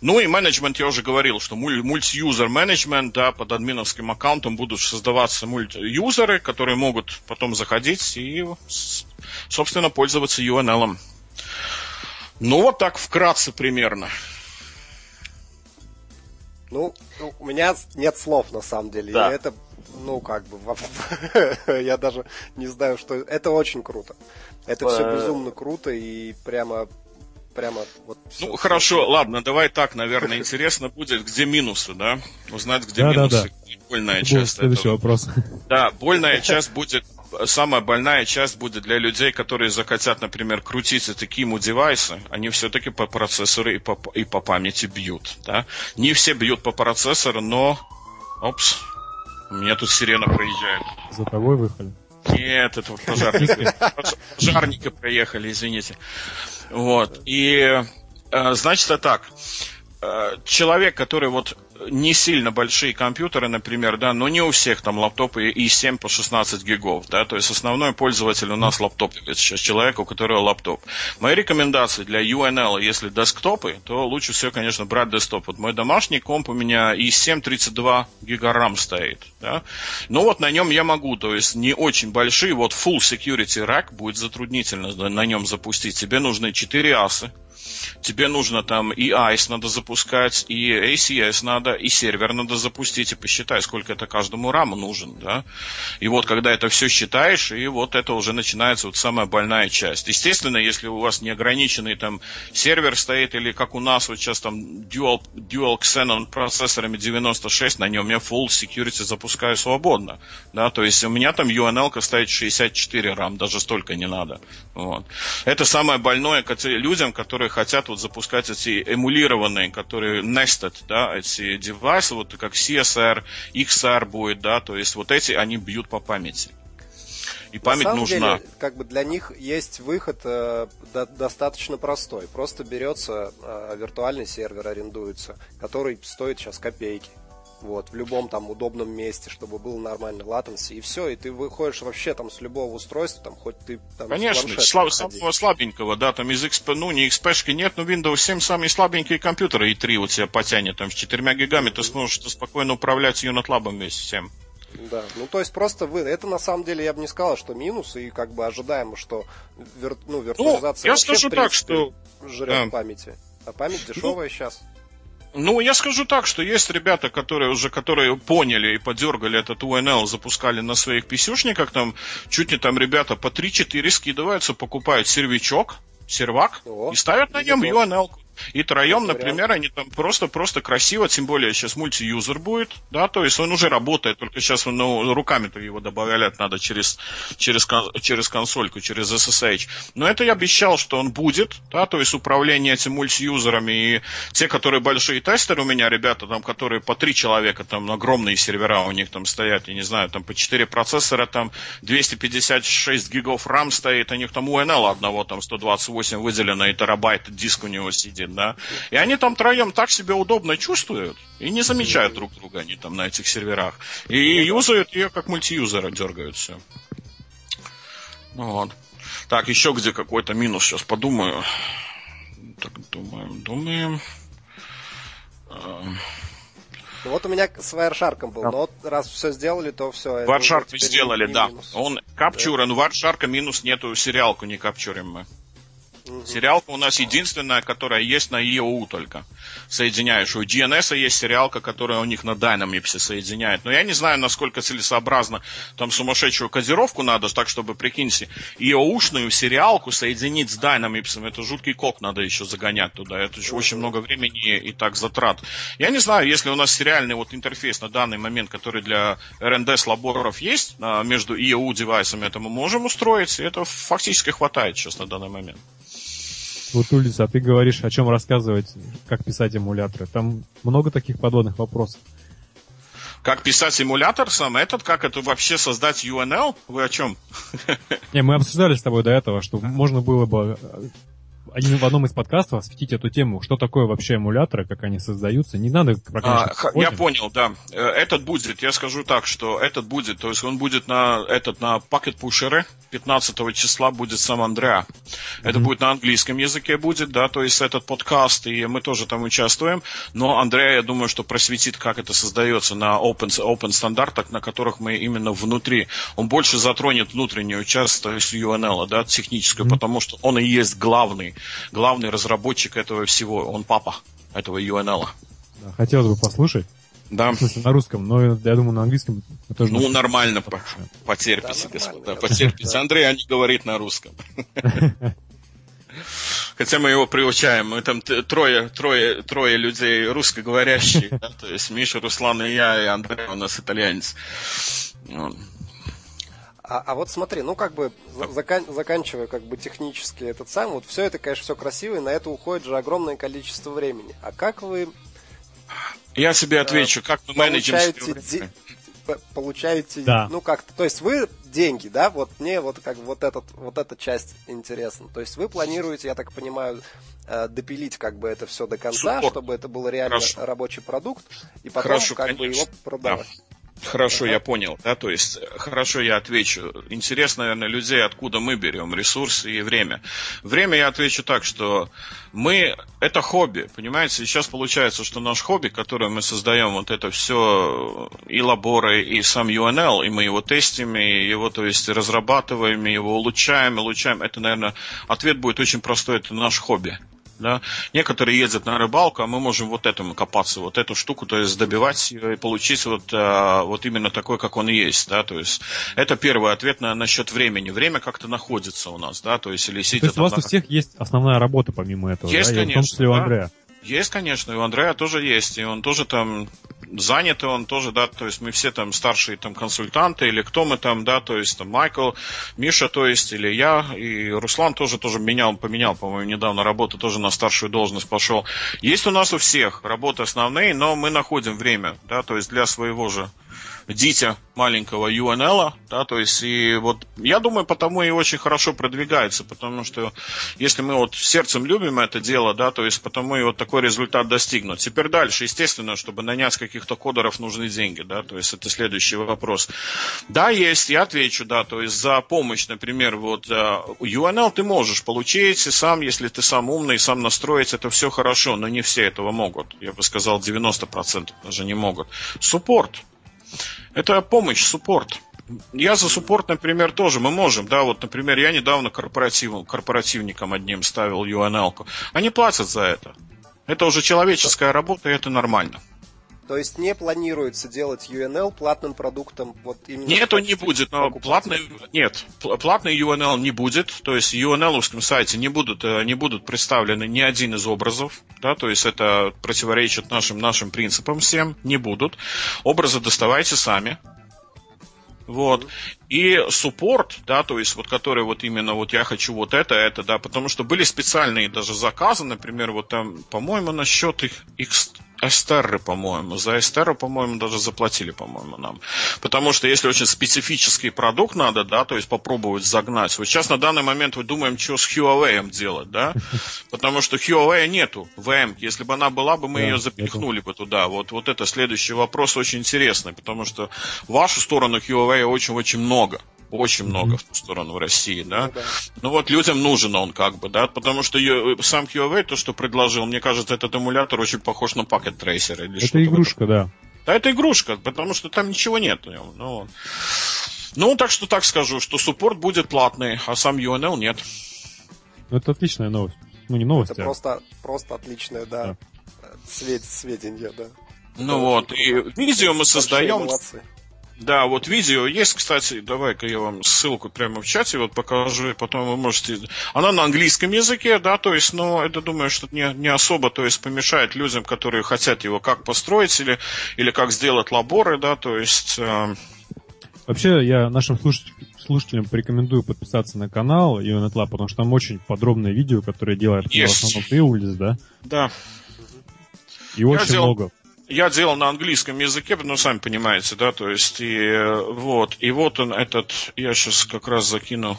Ну и менеджмент, я уже говорил, что мульти-юзер менеджмент, да, под админовским аккаунтом будут создаваться мульти-юзеры, которые могут потом заходить и, собственно, пользоваться UNL. Ну, вот так вкратце примерно. Ну, у меня нет слов, на самом деле. Да. Я это ну, как бы, я даже не знаю, что... Это очень круто. Это все безумно круто и прямо прямо вот... Все, ну, хорошо, все. ладно, давай так, наверное, интересно будет, где минусы, да? Узнать, где да, минусы, да, да. больная Это часть. Следующий этого. вопрос. Да, больная часть будет самая больная часть будет для людей, которые захотят, например, крутить эти KIMU девайсы, они все-таки по процессору и по, и по памяти бьют. Да? Не все бьют по процессору, но... Опс, у меня тут сирена проезжает. За тобой выехали? Нет, это пожарники. Пожарники проехали, извините. Вот. И э, значит, а так. Э, человек, который вот не сильно большие компьютеры, например, да, но не у всех там лаптопы и 7 по 16 гигов, да, то есть основной пользователь у нас лаптоповец, сейчас человек, у которого лаптоп. Мои рекомендации для UNL, если десктопы, то лучше всего, конечно, брать десктоп. Вот мой домашний комп у меня i7 32 гигарам стоит, да, но вот на нем я могу, то есть не очень большие, вот full security rack будет затруднительно на нем запустить. Тебе нужны 4 асы, тебе нужно там и ICE надо запускать, и ACS надо, и сервер надо запустить, и посчитай, сколько это каждому раму нужен, да. И вот когда это все считаешь, и вот это уже начинается вот самая больная часть. Естественно, если у вас неограниченный там сервер стоит, или как у нас вот сейчас там Dual, Dual Xenon процессорами 96, на нем я Full Security запускаю свободно, да, то есть у меня там UNL стоит 64 RAM, даже столько не надо. Вот. Это самое больное людям, которые хотят вот запускать эти эмулированные, которые nested, да, эти девайсы, вот как CSR, XR будет, да, то есть вот эти, они бьют по памяти. И память На самом нужна. Деле, как бы для них есть выход э, до, достаточно простой. Просто берется э, виртуальный сервер, арендуется, который стоит сейчас копейки вот, в любом там удобном месте, чтобы был нормальный латенси, и все, и ты выходишь вообще там с любого устройства, там хоть ты там Конечно, слаб, самого слабенького, да, там из XP, ну не XP нет, но Windows 7 самые слабенькие компьютеры, и 3 у тебя потянет, там с 4 гигами ты сможешь спокойно управлять UNetLab вместе всем. Да, ну то есть просто вы, это на самом деле я бы не сказал, что минус, и как бы ожидаемо, что вир, ну, виртуализация ну, я скажу так, что жрет да. памяти. А память дешевая ну, сейчас. Ну, я скажу так, что есть ребята, которые уже, которые поняли и подергали этот UNL, запускали на своих писюшниках, там, чуть не там ребята по 3-4 скидываются, покупают сервичок, сервак, О, и ставят на нем UNL. И троем, например, они там просто-просто красиво, тем более сейчас мультиюзер будет, да, то есть он уже работает, только сейчас ну, руками-то его добавлять надо через, через, через консольку, через SSH. Но это я обещал, что он будет, да, то есть управление этим мультиюзерами. И те, которые большие тестеры у меня, ребята, там, которые по три человека, там, огромные сервера у них там стоят, я не знаю, там по 4 процессора, там 256 гигов RAM стоит, у них там UNL одного, там 128 выделено, и терабайт диск у него сидит один, да. И они там троем так себя удобно чувствуют и не замечают друг друга они там на этих серверах. И юзают ее как мультиюзера, дергают все. Ну вот. Так, еще где какой-то минус, сейчас подумаю. Так, думаем, думаем. Ну, вот у меня с Wireshark был, да. но вот раз все сделали, то все. Wireshark сделали, да. Минус. Он капчурен, да. Wireshark минус нету, сериалку не капчурим мы. Угу. Сериалка у нас единственная, которая есть на EOU только. Соединяешь. У DNS есть сериалка, которая у них на Dynamipse соединяет. Но я не знаю, насколько целесообразно там сумасшедшую кодировку надо, так чтобы, прикиньте, EOU-шную сериалку соединить с Dynamipse. Это жуткий кок надо еще загонять туда. Это еще очень много времени и так затрат. Я не знаю, если у нас сериальный вот интерфейс на данный момент, который для RND лаборов есть, между EOU девайсами, это мы можем устроить. Это фактически хватает сейчас на данный момент. Вот, Улица, а ты говоришь, о чем рассказывать, как писать эмуляторы. Там много таких подобных вопросов. Как писать эмулятор сам этот, как это вообще создать UNL? Вы о чем? Не, мы обсуждали с тобой до этого, что можно было бы один в одном из подкастов осветить эту тему, что такое вообще эмуляторы, как они создаются. Не надо а, Я понял, да. Э, этот будет, я скажу так, что этот будет, то есть он будет на этот на пакет пушеры 15 числа будет сам Андреа. Mm-hmm. Это будет на английском языке будет, да, то есть этот подкаст, и мы тоже там участвуем. Но Андреа, я думаю, что просветит, как это создается на open, open стандартах, на которых мы именно внутри. Он больше затронет внутреннюю часть, то есть UNL, да, техническую, mm-hmm. потому что он и есть главный главный разработчик этого всего, он папа этого UNL. Да, хотелось бы послушать. Да. В смысле, на русском, но я думаю, на английском тоже... Ну, нормально, по потерпите, да, господа, потерпите. Андрей, а не говорит на русском. Хотя мы его приучаем. Мы там трое, трое, трое людей русскоговорящих. Да? То есть Миша, Руслан и я, и Андрей у нас итальянец. А, а вот смотри, ну как бы закан, заканчивая как бы технически этот сам, вот все это, конечно, все красиво, и на это уходит же огромное количество времени. А как вы... Я себе отвечу, как мы менеджим получаете, да. ну как-то, то есть вы деньги, да, вот мне вот как вот этот вот эта часть интересна. То есть вы планируете, я так понимаю, э, допилить как бы это все до конца, Суппорт. чтобы это был реально Хорошо. рабочий продукт, и потом Хорошо, как конечно. бы его продавать. Да. Хорошо, я понял, да, то есть, хорошо, я отвечу. Интересно, наверное, людей, откуда мы берем ресурсы и время. Время я отвечу так, что мы, это хобби, понимаете, сейчас получается, что наш хобби, которое мы создаем, вот это все, и лаборы, и сам UNL, и мы его тестим, и его, то есть, разрабатываем, и его улучшаем, улучшаем, это, наверное, ответ будет очень простой, это наш хобби. Да? Некоторые ездят на рыбалку, а мы можем вот этому копаться, вот эту штуку, то есть добивать ее и получить вот, а, вот именно такой, как он есть. Да? То есть это первый ответ на, насчет времени. Время как-то находится у нас, да, то есть или сидя То есть у вас на... у всех есть основная работа помимо этого, есть, да? конечно. И в том числе у Андрея. Есть, конечно, и у Андрея тоже есть, и он тоже там занят, и он тоже, да, то есть мы все там старшие там консультанты, или кто мы там, да, то есть там Майкл, Миша, то есть, или я, и Руслан тоже, тоже менял, поменял, по-моему, недавно работу, тоже на старшую должность пошел. Есть у нас у всех работы основные, но мы находим время, да, то есть для своего же дитя маленького UNL, да, то есть и вот я думаю, потому и очень хорошо продвигается, потому что если мы вот сердцем любим это дело, да, то есть потому и вот такой результат достигнут. Теперь дальше, естественно, чтобы нанять каких-то кодеров нужны деньги, да, то есть это следующий вопрос. Да, есть, я отвечу, да, то есть за помощь, например, вот UNL ты можешь получить и сам, если ты сам умный, сам настроить, это все хорошо, но не все этого могут. Я бы сказал, 90% даже не могут. Суппорт, это помощь, суппорт. Я за суппорт, например, тоже. Мы можем, да, вот, например, я недавно корпоратив, корпоративникам одним ставил UNL. -ку. Они платят за это. Это уже человеческая работа, и это нормально. То есть не планируется делать UNL платным продуктом вот именно. Нет, он не будет, но платный нет, платный UNL не будет. То есть в UNL сайте не будут э, не будут представлены ни один из образов, да, то есть это противоречит нашим нашим принципам всем, не будут. Образы доставайте сами. Вот. И суппорт, да, то есть вот который вот именно вот я хочу вот это, это, да, потому что были специальные даже заказы, например, вот там, по-моему, насчет их, их Эстерры, по-моему. За Эстерру, по-моему, даже заплатили, по-моему, нам. Потому что если очень специфический продукт надо, да, то есть попробовать загнать. Вот сейчас на данный момент мы думаем, что с Huawei делать, да? Потому что Huawei нету VM. Если бы она была бы, мы да, ее запихнули это... бы туда. Вот, вот это следующий вопрос очень интересный, потому что в вашу сторону Huawei очень-очень много очень много mm-hmm. в ту сторону России, да? Ну, да. ну вот людям нужен он как бы, да, потому что сам Huawei, то, что предложил, мне кажется, этот эмулятор очень похож на Pocket Tracer. Или это игрушка, да. Да, это игрушка, потому что там ничего нет. Ну, ну, так что так скажу, что суппорт будет платный, а сам UNL нет. Ну, это отличная новость. Ну, не новость, Это а... просто, просто отличная, да, да. Свед, сведения, да. Ну это вот, и видео мы создаем... Молодцы. Да, вот видео есть, кстати, давай-ка я вам ссылку прямо в чате вот покажу, и потом вы можете... Она на английском языке, да, то есть, но это, думаю, что не, не особо, то есть, помешает людям, которые хотят его как построить или, или как сделать лаборы, да, то есть... Э... Вообще, я нашим слушателям, слушателям порекомендую подписаться на канал Lab, потому что там очень подробное видео, которое делает есть. в основном ты, Улис, да? Да. И я очень делал... много я делал на английском языке, ну, сами понимаете, да, то есть, и вот, и вот он этот, я сейчас как раз закину,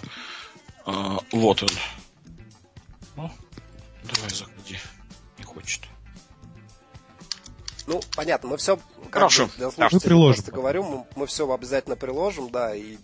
э, вот он. Ну, давай заходи, не хочет. Ну, понятно, мы все, Хорошо. мы приложим. просто говорю, мы, мы все обязательно приложим, да, и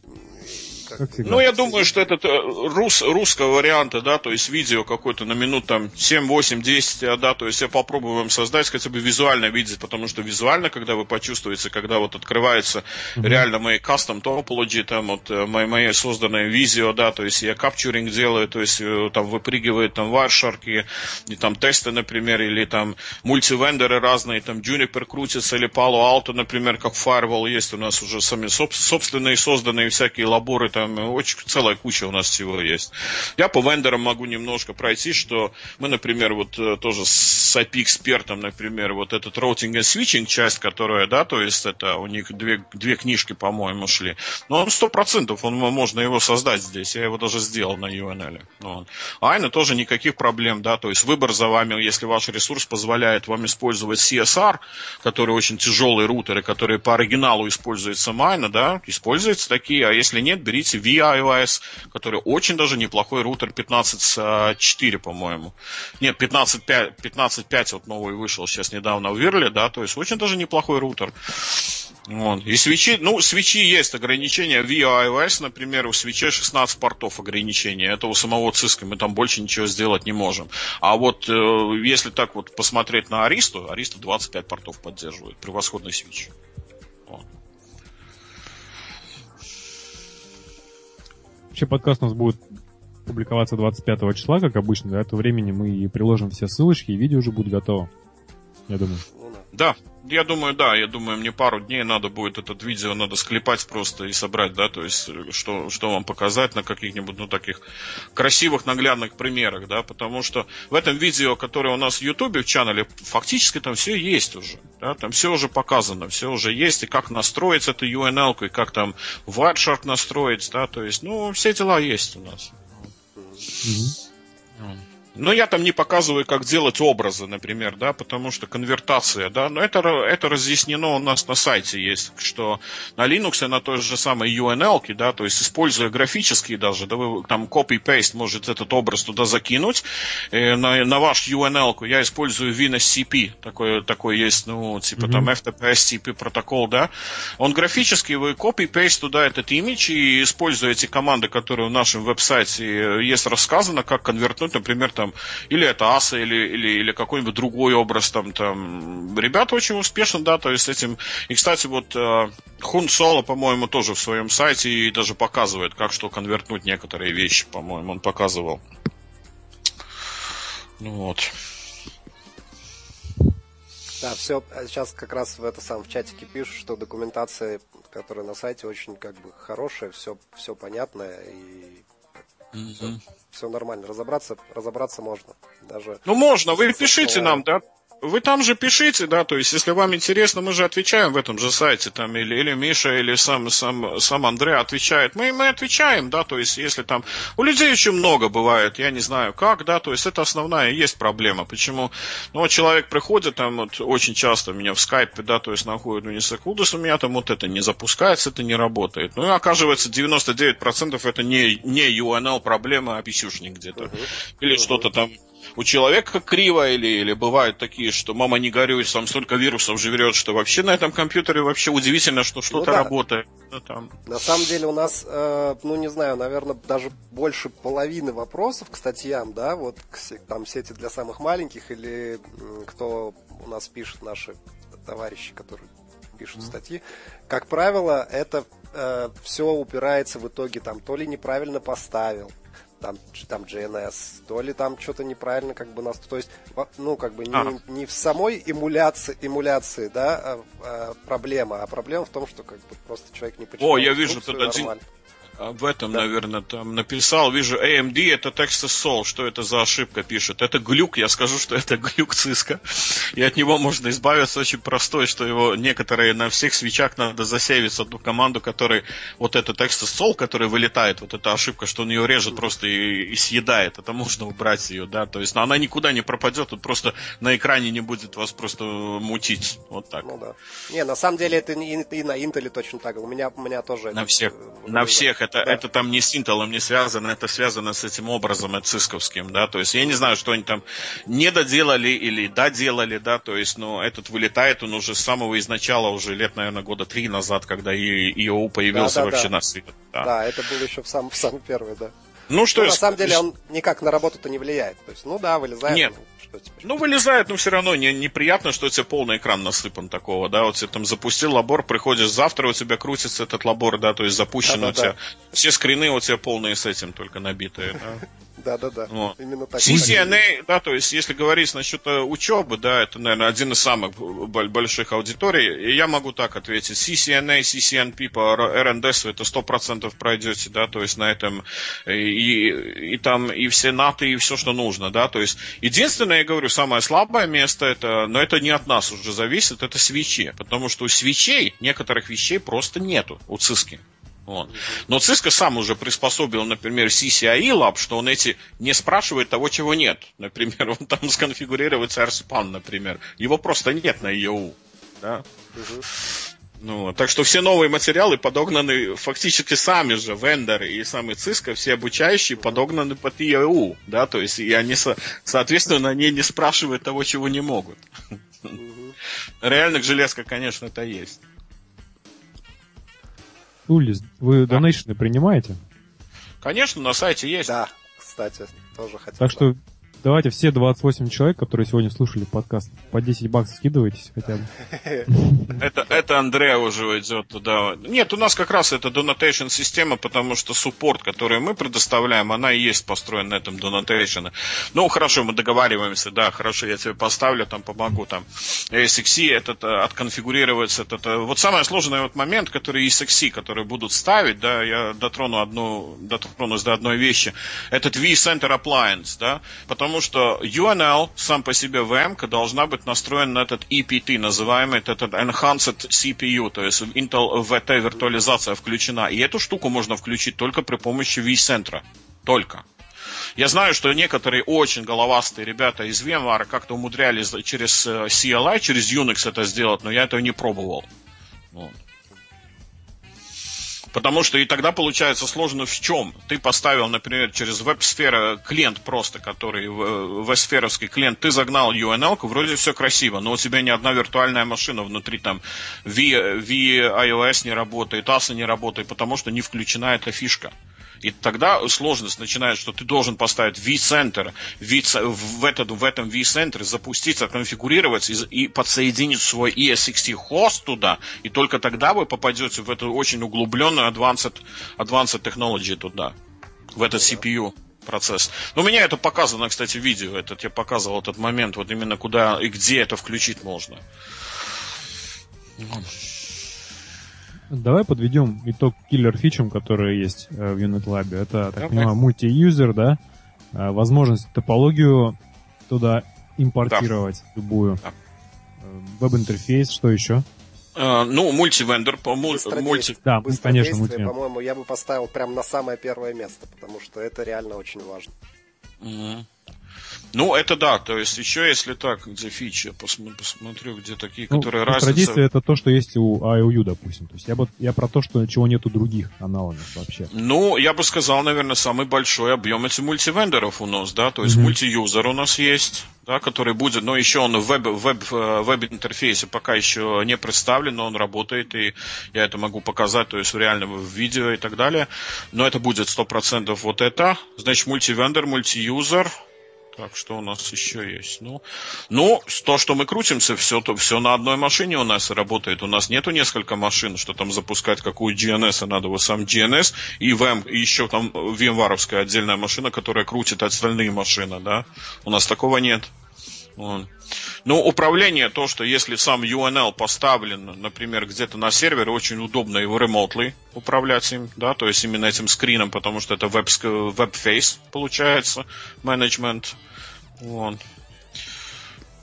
как всегда. Ну, я думаю, что этот э, рус, русского варианта, да, то есть видео какое-то на минут там 7, 8, 10, да, то есть я попробую вам создать, хотя бы визуально видеть, потому что визуально, когда вы почувствуете, когда вот открывается mm-hmm. реально мои custom topology, там вот э, мои, мои созданные видео, да, то есть я капчуринг делаю, то есть э, там выпрыгивает там Wireshark и, и там тесты, например, или там мультивендоры разные, там Juniper крутится, или Palo Alto, например, как Firewall есть у нас уже сами собственные созданные всякие лаборы, там там очень целая куча у нас всего есть. Я по вендорам могу немножко пройти, что мы, например, вот э, тоже с API-экспертом, например, вот этот routing and switching часть, которая, да, то есть это у них две, две книжки, по-моему, шли. Но он сто процентов, он, можно его создать здесь. Я его даже сделал на UNL. Вот. Айна тоже никаких проблем, да, то есть выбор за вами, если ваш ресурс позволяет вам использовать CSR, который очень тяжелые рутеры, которые по оригиналу используются Майна, да, используются такие, а если нет, берите VIOS, который очень даже неплохой рутер 15.4, по-моему. Нет, 15.5, 15.5 вот новый вышел сейчас недавно в Вирле, да, то есть очень даже неплохой рутер. Вот. И свечи, ну, свечи есть ограничения. VIOS, например, у свечей 16 портов ограничения. Это у самого Cisco, мы там больше ничего сделать не можем. А вот э, если так вот посмотреть на Аристу, Ариста 25 портов поддерживает. Превосходный свич. Вот. Вообще подкаст у нас будет публиковаться 25 числа, как обычно. До этого времени мы приложим все ссылочки, и видео уже будет готово. Я думаю. Да, я думаю, да, я думаю, мне пару дней надо будет этот видео, надо склепать просто и собрать, да, то есть, что, что вам показать на каких-нибудь, ну, таких красивых, наглядных примерах, да, потому что в этом видео, которое у нас в Ютубе, в чанале, фактически там все есть уже, да, там все уже показано, все уже есть, и как настроить эту UNL, и как там Wireshark настроить, да, то есть, ну, все дела есть у нас. Mm-hmm. Но я там не показываю, как делать образы, например, да, потому что конвертация, да, но это, это разъяснено у нас на сайте есть, что на Linux на той же самой UNL, да, то есть используя графические даже, да, вы там copy-paste можете этот образ туда закинуть, и на, на ваш UNL я использую WinSCP, такой, такой есть, ну, типа mm-hmm. там FTP-SCP протокол, да, он графический, вы copy-paste туда этот имидж и используете команды, которые в нашем веб-сайте есть рассказано, как конвертнуть, например, там, или это аса, или, или, или какой-нибудь другой образ там, там. Ребята очень успешно, да, то есть с этим. И, кстати, вот э, Хун Соло, по-моему, тоже в своем сайте и даже показывает, как что конвертнуть некоторые вещи, по-моему, он показывал. Ну вот. Да, все, сейчас как раз в это сам в чатике пишут, что документация, которая на сайте, очень как бы хорошая, все, все понятное и Mm-hmm. Все, все нормально. Разобраться, разобраться можно. Даже ну, можно. Вы пишите нам, да? Вы там же пишите, да, то есть, если вам интересно, мы же отвечаем в этом же сайте, там, или, или Миша, или сам, сам, сам Андрей отвечает. Мы, мы отвечаем, да, то есть, если там... У людей очень много бывает, я не знаю как, да, то есть, это основная есть проблема. Почему? Ну, человек приходит, там, вот, очень часто меня в скайпе, да, то есть, находит, ну, не секундус, у меня там вот это не запускается, это не работает. Ну, и оказывается, 99% это не, не UNL проблема, а писюшник где-то. Uh-huh. Или uh-huh. что-то там у человека криво, или, или бывают такие, что мама не горюй, там столько вирусов живет, что вообще на этом компьютере вообще удивительно, что что-то ну, да. работает. Ну, там. На самом деле у нас, э, ну не знаю, наверное, даже больше половины вопросов к статьям, да, вот к, там сети для самых маленьких, или кто у нас пишет, наши товарищи, которые пишут mm-hmm. статьи, как правило, это э, все упирается в итоге там то ли неправильно поставил, там, там GNS, то ли там что-то неправильно как бы нас... То есть, ну, как бы не, ага. не в самой эмуляции, эмуляции, да, а, а, проблема, а проблема в том, что как бы просто человек не почитал О, я вижу тут один, об этом, да. наверное, там написал. Вижу, AMD это Texas Sol. Что это за ошибка пишет? Это глюк. Я скажу, что это глюк Cisco. И от него можно избавиться очень простой, что его некоторые на всех свечах надо засейвить одну команду, который вот это Texas Sol, который вылетает, вот эта ошибка, что он ее режет просто и, и съедает. Это можно убрать ее, да. То есть, она никуда не пропадет, тут просто на экране не будет вас просто мутить. Вот так. Ну да. Не, на самом деле это и, и на Intel точно так. У меня, у меня тоже. На всех. На всех это, да. это там не с Intel не связано, это связано с этим образом цисковским, да, то есть я не знаю, что они там не доделали или доделали, да, то есть, но этот вылетает, он уже с самого изначала, уже лет, наверное, года три назад, когда ИОУ появился да, да, вообще да. на свет. Да. да, это было еще в самый, в самый первый, да. Ну, что ну, на самом деле он никак на работу-то не влияет. То есть, ну да, вылезает. Нет. Ну, что теперь? Ну, вылезает, но все равно не, неприятно, что у тебя полный экран насыпан такого, да, вот тебе там запустил лабор, приходишь завтра, у тебя крутится этот лабор, да, то есть запущен да, у тебя, все скрины у тебя полные с этим только набитые, да. Да-да-да, вот. именно так. CCNA, да, то есть если говорить насчет э, учебы, да, это, наверное, один из самых больших аудиторий, и я могу так ответить, CCNA, CCNP по РНДС это сто процентов пройдете, да, то есть на этом и, и, и там и все наты, и все, что нужно, да, то есть единственное, я говорю, самое слабое место, это, но это не от нас уже зависит, это свечи, потому что у свечей некоторых вещей просто нету у ЦИСКи. Вот. Но Cisco сам уже приспособил, например, CCIE Lab, что он эти не спрашивает того, чего нет. Например, он там сконфигурирует RSPAN, например. Его просто нет на EU. Да? Угу. Ну, так что все новые материалы подогнаны фактически сами же, вендоры и самый Cisco, все обучающие подогнаны под EU, да, то есть и они, соответственно, они не спрашивают того, чего не могут. Реальных железка, конечно, это есть. Улис, вы да. донейшны принимаете? Конечно, на сайте есть. Да, кстати, тоже хотел. Так что Давайте все 28 человек, которые сегодня слушали подкаст, по 10 баксов скидывайтесь хотя бы. Это, это Андрея уже идет туда. Нет, у нас как раз это donation система, потому что суппорт, который мы предоставляем, она и есть построена на этом donation. Ну, хорошо, мы договариваемся, да, хорошо, я тебе поставлю, там помогу, там, SXC, этот, э, отконфигурируется, этот, э, вот самый сложный вот момент, который SXC, которые будут ставить, да, я дотрону одну, дотронусь до одной вещи, этот vCenter Appliance, да, потом потому что UNL сам по себе VM должна быть настроен на этот EPT, называемый этот Enhanced CPU, то есть Intel VT виртуализация включена. И эту штуку можно включить только при помощи vCenter. Только. Я знаю, что некоторые очень головастые ребята из VMware как-то умудрялись через э, CLI, через Unix это сделать, но я этого не пробовал. Вот. Потому что и тогда получается сложно в чем. Ты поставил, например, через веб-сфера клиент просто, который веб-сферовский клиент, ты загнал UNL, вроде все красиво, но у тебя ни одна виртуальная машина внутри там V, v iOS не работает, ASA не работает, потому что не включена эта фишка. И тогда сложность начинается, что ты должен поставить vCenter, в, этот, в этом vCenter запуститься, конфигурировать и, и подсоединить свой ESXT хост туда, и только тогда вы попадете в эту очень углубленную advanced, advanced technology туда, в этот CPU процесс. Но у меня это показано, кстати, в видео. Этот, я показывал этот момент, вот именно куда и где это включить можно. Давай подведем итог киллер-фичам, которые есть э, в Unit Lab. Это, так okay. понимаю, мульти-юзер, да? Э, возможность топологию туда импортировать да. любую. Да. Э, веб-интерфейс, что еще? Uh, ну, мультивендор, по мульти... Да, конечно, мультивендор. По-моему, я бы поставил прямо на самое первое место, потому что это реально очень важно. Uh-huh. Ну, это да, то есть еще если так, где фичи, я посмотрю, где такие, ну, которые разница... Традиция это то, что есть у IOU, допустим. То есть я, бы, я про то, что чего нету других аналогов вообще. Ну, я бы сказал, наверное, самый большой объем это мультивендоров у нас, да, то есть mm-hmm. мультиюзер у нас есть, да, который будет, но еще он в веб, веб, э, веб-интерфейсе пока еще не представлен, но он работает, и я это могу показать, то есть в реальном видео и так далее. Но это будет 100% вот это. Значит, мультивендор, мультиюзер, так, что у нас еще есть? Ну, ну то, что мы крутимся, все, то, все на одной машине у нас работает. У нас нету несколько машин, что там запускать какую GNS, а надо вот сам GNS, и, VM, и еще там VMware отдельная машина, которая крутит остальные машины, да. У нас такого нет. Ну, управление, то, что если сам UNL поставлен, например, где-то на сервере, очень удобно его remotely управлять им, да, то есть именно этим скрином, потому что это веб-фейс получается, менеджмент. Вот.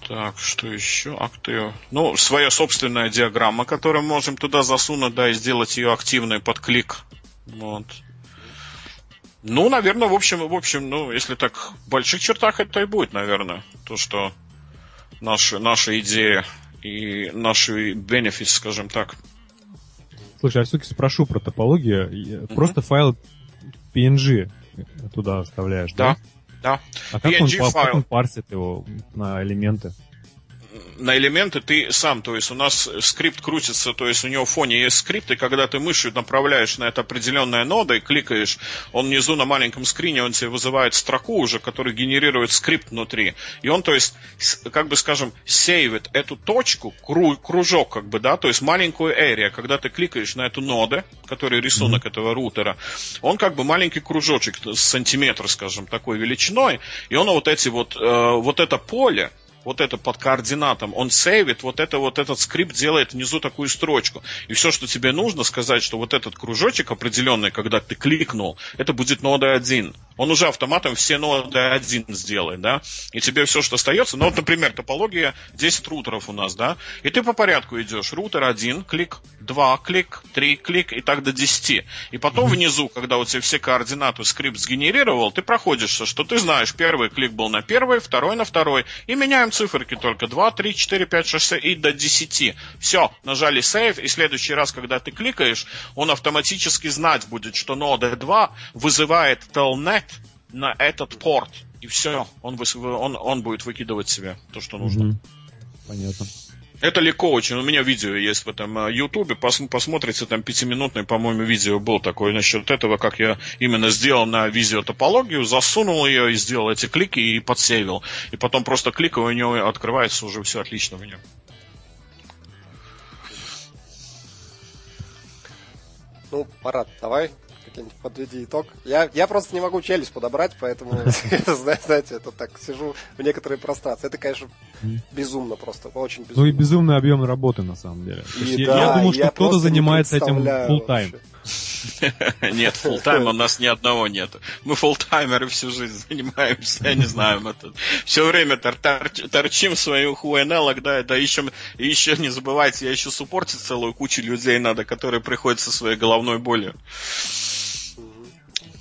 Так, что еще? Актив. Ну, своя собственная диаграмма, которую можем туда засунуть, да, и сделать ее активной под клик. Вот. Ну, наверное, в общем, в общем, ну, если так в больших чертах это и будет, наверное. То, что наша, наша идея и наши benefits, скажем так. Слушай, я все-таки спрошу про топологию. Mm-hmm. Просто файл PNG туда оставляешь, да? Да. да. А как он, как он парсит его на элементы? На элементы ты сам, то есть у нас скрипт крутится, то есть у него в фоне есть скрипт, и когда ты мышью направляешь на это определенная нода и кликаешь, он внизу на маленьком скрине, он тебе вызывает строку уже, который генерирует скрипт внутри. И он, то есть, как бы скажем, сейвит эту точку, кружок, как бы, да, то есть маленькую area, когда ты кликаешь на эту ноду, который рисунок mm-hmm. этого рутера, он как бы маленький кружочек, сантиметр, скажем, такой величиной, и он вот эти вот, э, вот это поле, вот это под координатом, он сейвит, вот это вот этот скрипт делает внизу такую строчку. И все, что тебе нужно сказать, что вот этот кружочек определенный, когда ты кликнул, это будет нода 1 он уже автоматом все ноды один сделает, да, и тебе все, что остается, ну вот, например, топология 10 рутеров у нас, да, и ты по порядку идешь, рутер 1, клик, 2, клик, 3, клик, и так до 10. И потом внизу, когда у тебя все координаты скрипт сгенерировал, ты проходишь, что ты знаешь, первый клик был на первый, второй на второй, и меняем циферки только 2, 3, 4, 5, 6, 7 и до 10. Все, нажали save, и в следующий раз, когда ты кликаешь, он автоматически знать будет, что нода 2 вызывает telnet на этот порт. И все, он, он, он будет выкидывать себе то, что нужно. Понятно. Это легко очень. У меня видео есть в этом а, Ютубе. Пос, посмотрите, там пятиминутное, по-моему, видео был такое насчет этого, как я именно сделал на визиотопологию, засунул ее и сделал эти клики и подсейвил. И потом просто кликаю, у него открывается уже все отлично в нем. Ну, Парад, давай как-нибудь подведи итог. Я, я просто не могу челюсть подобрать, поэтому, знаете, это так, сижу в некоторой прострации. Это, конечно, безумно просто, очень безумно. Ну и безумный объем работы, на самом деле. Я думаю, что кто-то занимается этим full time. Нет, фултайма у нас ни одного нет. Мы фултаймеры всю жизнь занимаемся, я не знаю, мы тут все время торчим свою хуэнелок, да, да, ищем, еще не забывайте, я еще суппортить целую кучу людей надо, которые приходят со своей головной болью.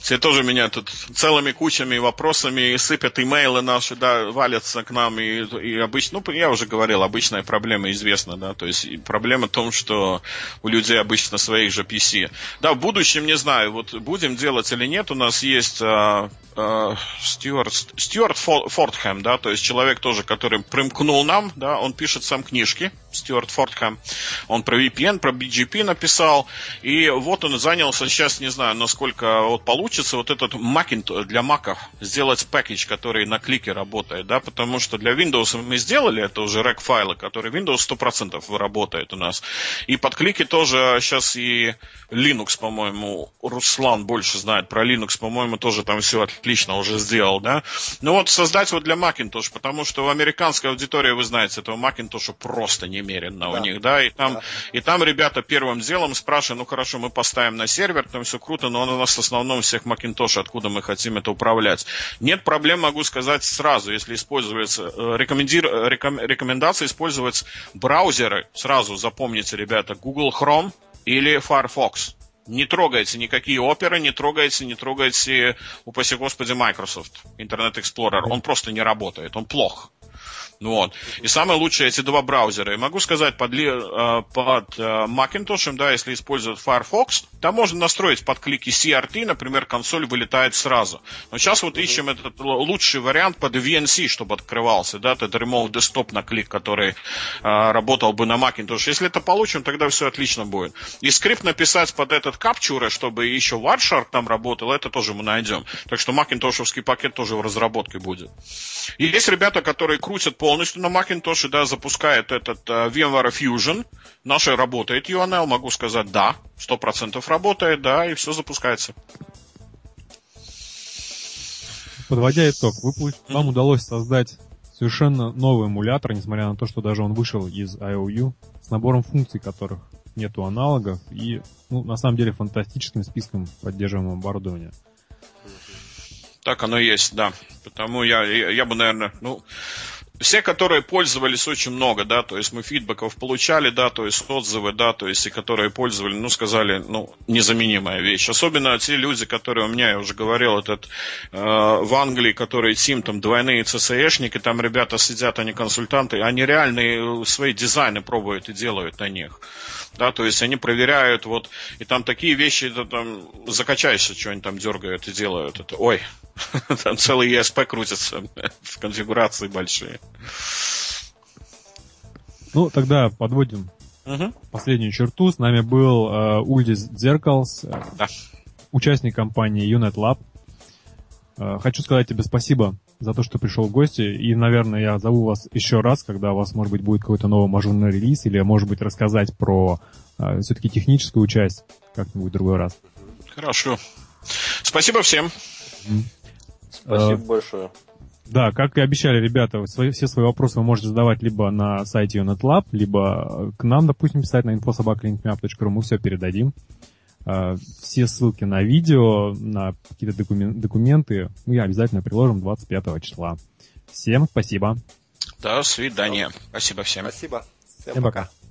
Все тоже меня тут целыми кучами вопросами сыпят имейлы наши, да, валятся к нам. И, и обычно, ну, я уже говорил, обычная проблема известна, да. То есть проблема в том, что у людей обычно своих же PC. Да, в будущем не знаю, вот будем делать или нет, у нас есть а, а, Стюарт, Стюарт Фортхэм, да, то есть человек тоже, который примкнул нам, да, он пишет сам книжки, Стюарт Фортхэм. Он про VPN, про BGP написал. И вот он занялся, сейчас не знаю, насколько вот получится вот этот Macintosh для Mac сделать пакетч, который на клике работает, да, потому что для Windows мы сделали, это уже рек файлы, которые Windows 100% работает у нас. И под клики тоже сейчас и Linux, по-моему, Руслан больше знает про Linux, по-моему, тоже там все отлично уже сделал, да. Ну вот создать вот для Macintosh, потому что в американской аудитории, вы знаете, этого Macintosh просто не немеренно да. у них, да, и там, да. и там ребята первым делом спрашивают, ну хорошо, мы поставим на сервер, там все круто, но у нас в основном всех Macintosh, откуда мы хотим это управлять. Нет проблем, могу сказать сразу, если используется, э, рекомендир, реком, рекомендация использовать браузеры, сразу запомните, ребята, Google Chrome или Firefox. Не трогайте никакие оперы, не трогайте, не трогайте, упаси господи, Microsoft Internet Explorer. Он просто не работает, он плох. Ну вот. И самые лучшие эти два браузера. И могу сказать, под, э, под э, Macintosh, да, если используют Firefox, там можно настроить под клики CRT, например, консоль вылетает сразу. Но сейчас вот ищем этот лучший вариант под VNC, чтобы открывался, да, этот Remote Desktop на клик, который э, работал бы на Macintosh. Если это получим, тогда все отлично будет. И скрипт написать под этот Capture, чтобы еще Wireshark там работал, это тоже мы найдем. Так что Макинтошевский пакет тоже в разработке будет. И есть ребята, которые крутят полностью на Macintosh, да, запускает этот uh, VMware Fusion. Наша работает UNL, могу сказать, да, 100% работает, да, и все запускается. Подводя итог, вы, вам удалось создать совершенно новый эмулятор, несмотря на то, что даже он вышел из IOU, с набором функций, которых нету аналогов, и, ну, на самом деле, фантастическим списком поддерживаемого оборудования. Так оно и есть, да. Потому я, я, я бы, наверное, ну, все, которые пользовались очень много, да, то есть мы фидбэков получали, да, то есть отзывы, да, то есть и которые пользовали, ну, сказали, ну, незаменимая вещь. Особенно те люди, которые у меня, я уже говорил, этот э, в Англии, которые тим, там, двойные ЦСЭшники, там ребята сидят, они консультанты, они реальные свои дизайны пробуют и делают на них. Да, то есть они проверяют, вот, и там такие вещи, да, там, закачаешься, что они там дергают и делают. Это, ой, там целый ESP крутится в конфигурации большие. Ну, тогда подводим угу. последнюю черту. С нами был э, Ульдис Дзеркалс, э, да. участник компании Unit Lab. Э, хочу сказать тебе спасибо за то, что пришел в гости. И, наверное, я зову вас еще раз, когда у вас, может быть, будет какой-то новый мажорный релиз, или, может быть, рассказать про э, все-таки техническую часть как-нибудь в другой раз. Хорошо. Спасибо всем. Спасибо э, большое. Да, как и обещали ребята, свои, все свои вопросы вы можете задавать либо на сайте UnetLab, либо к нам, допустим, писать на infosobaklinkmap.ru, мы все передадим. Э, все ссылки на видео, на какие-то документы мы обязательно приложим 25 числа. Всем спасибо. До свидания. Спасибо всем. Спасибо. Всем, всем пока. пока.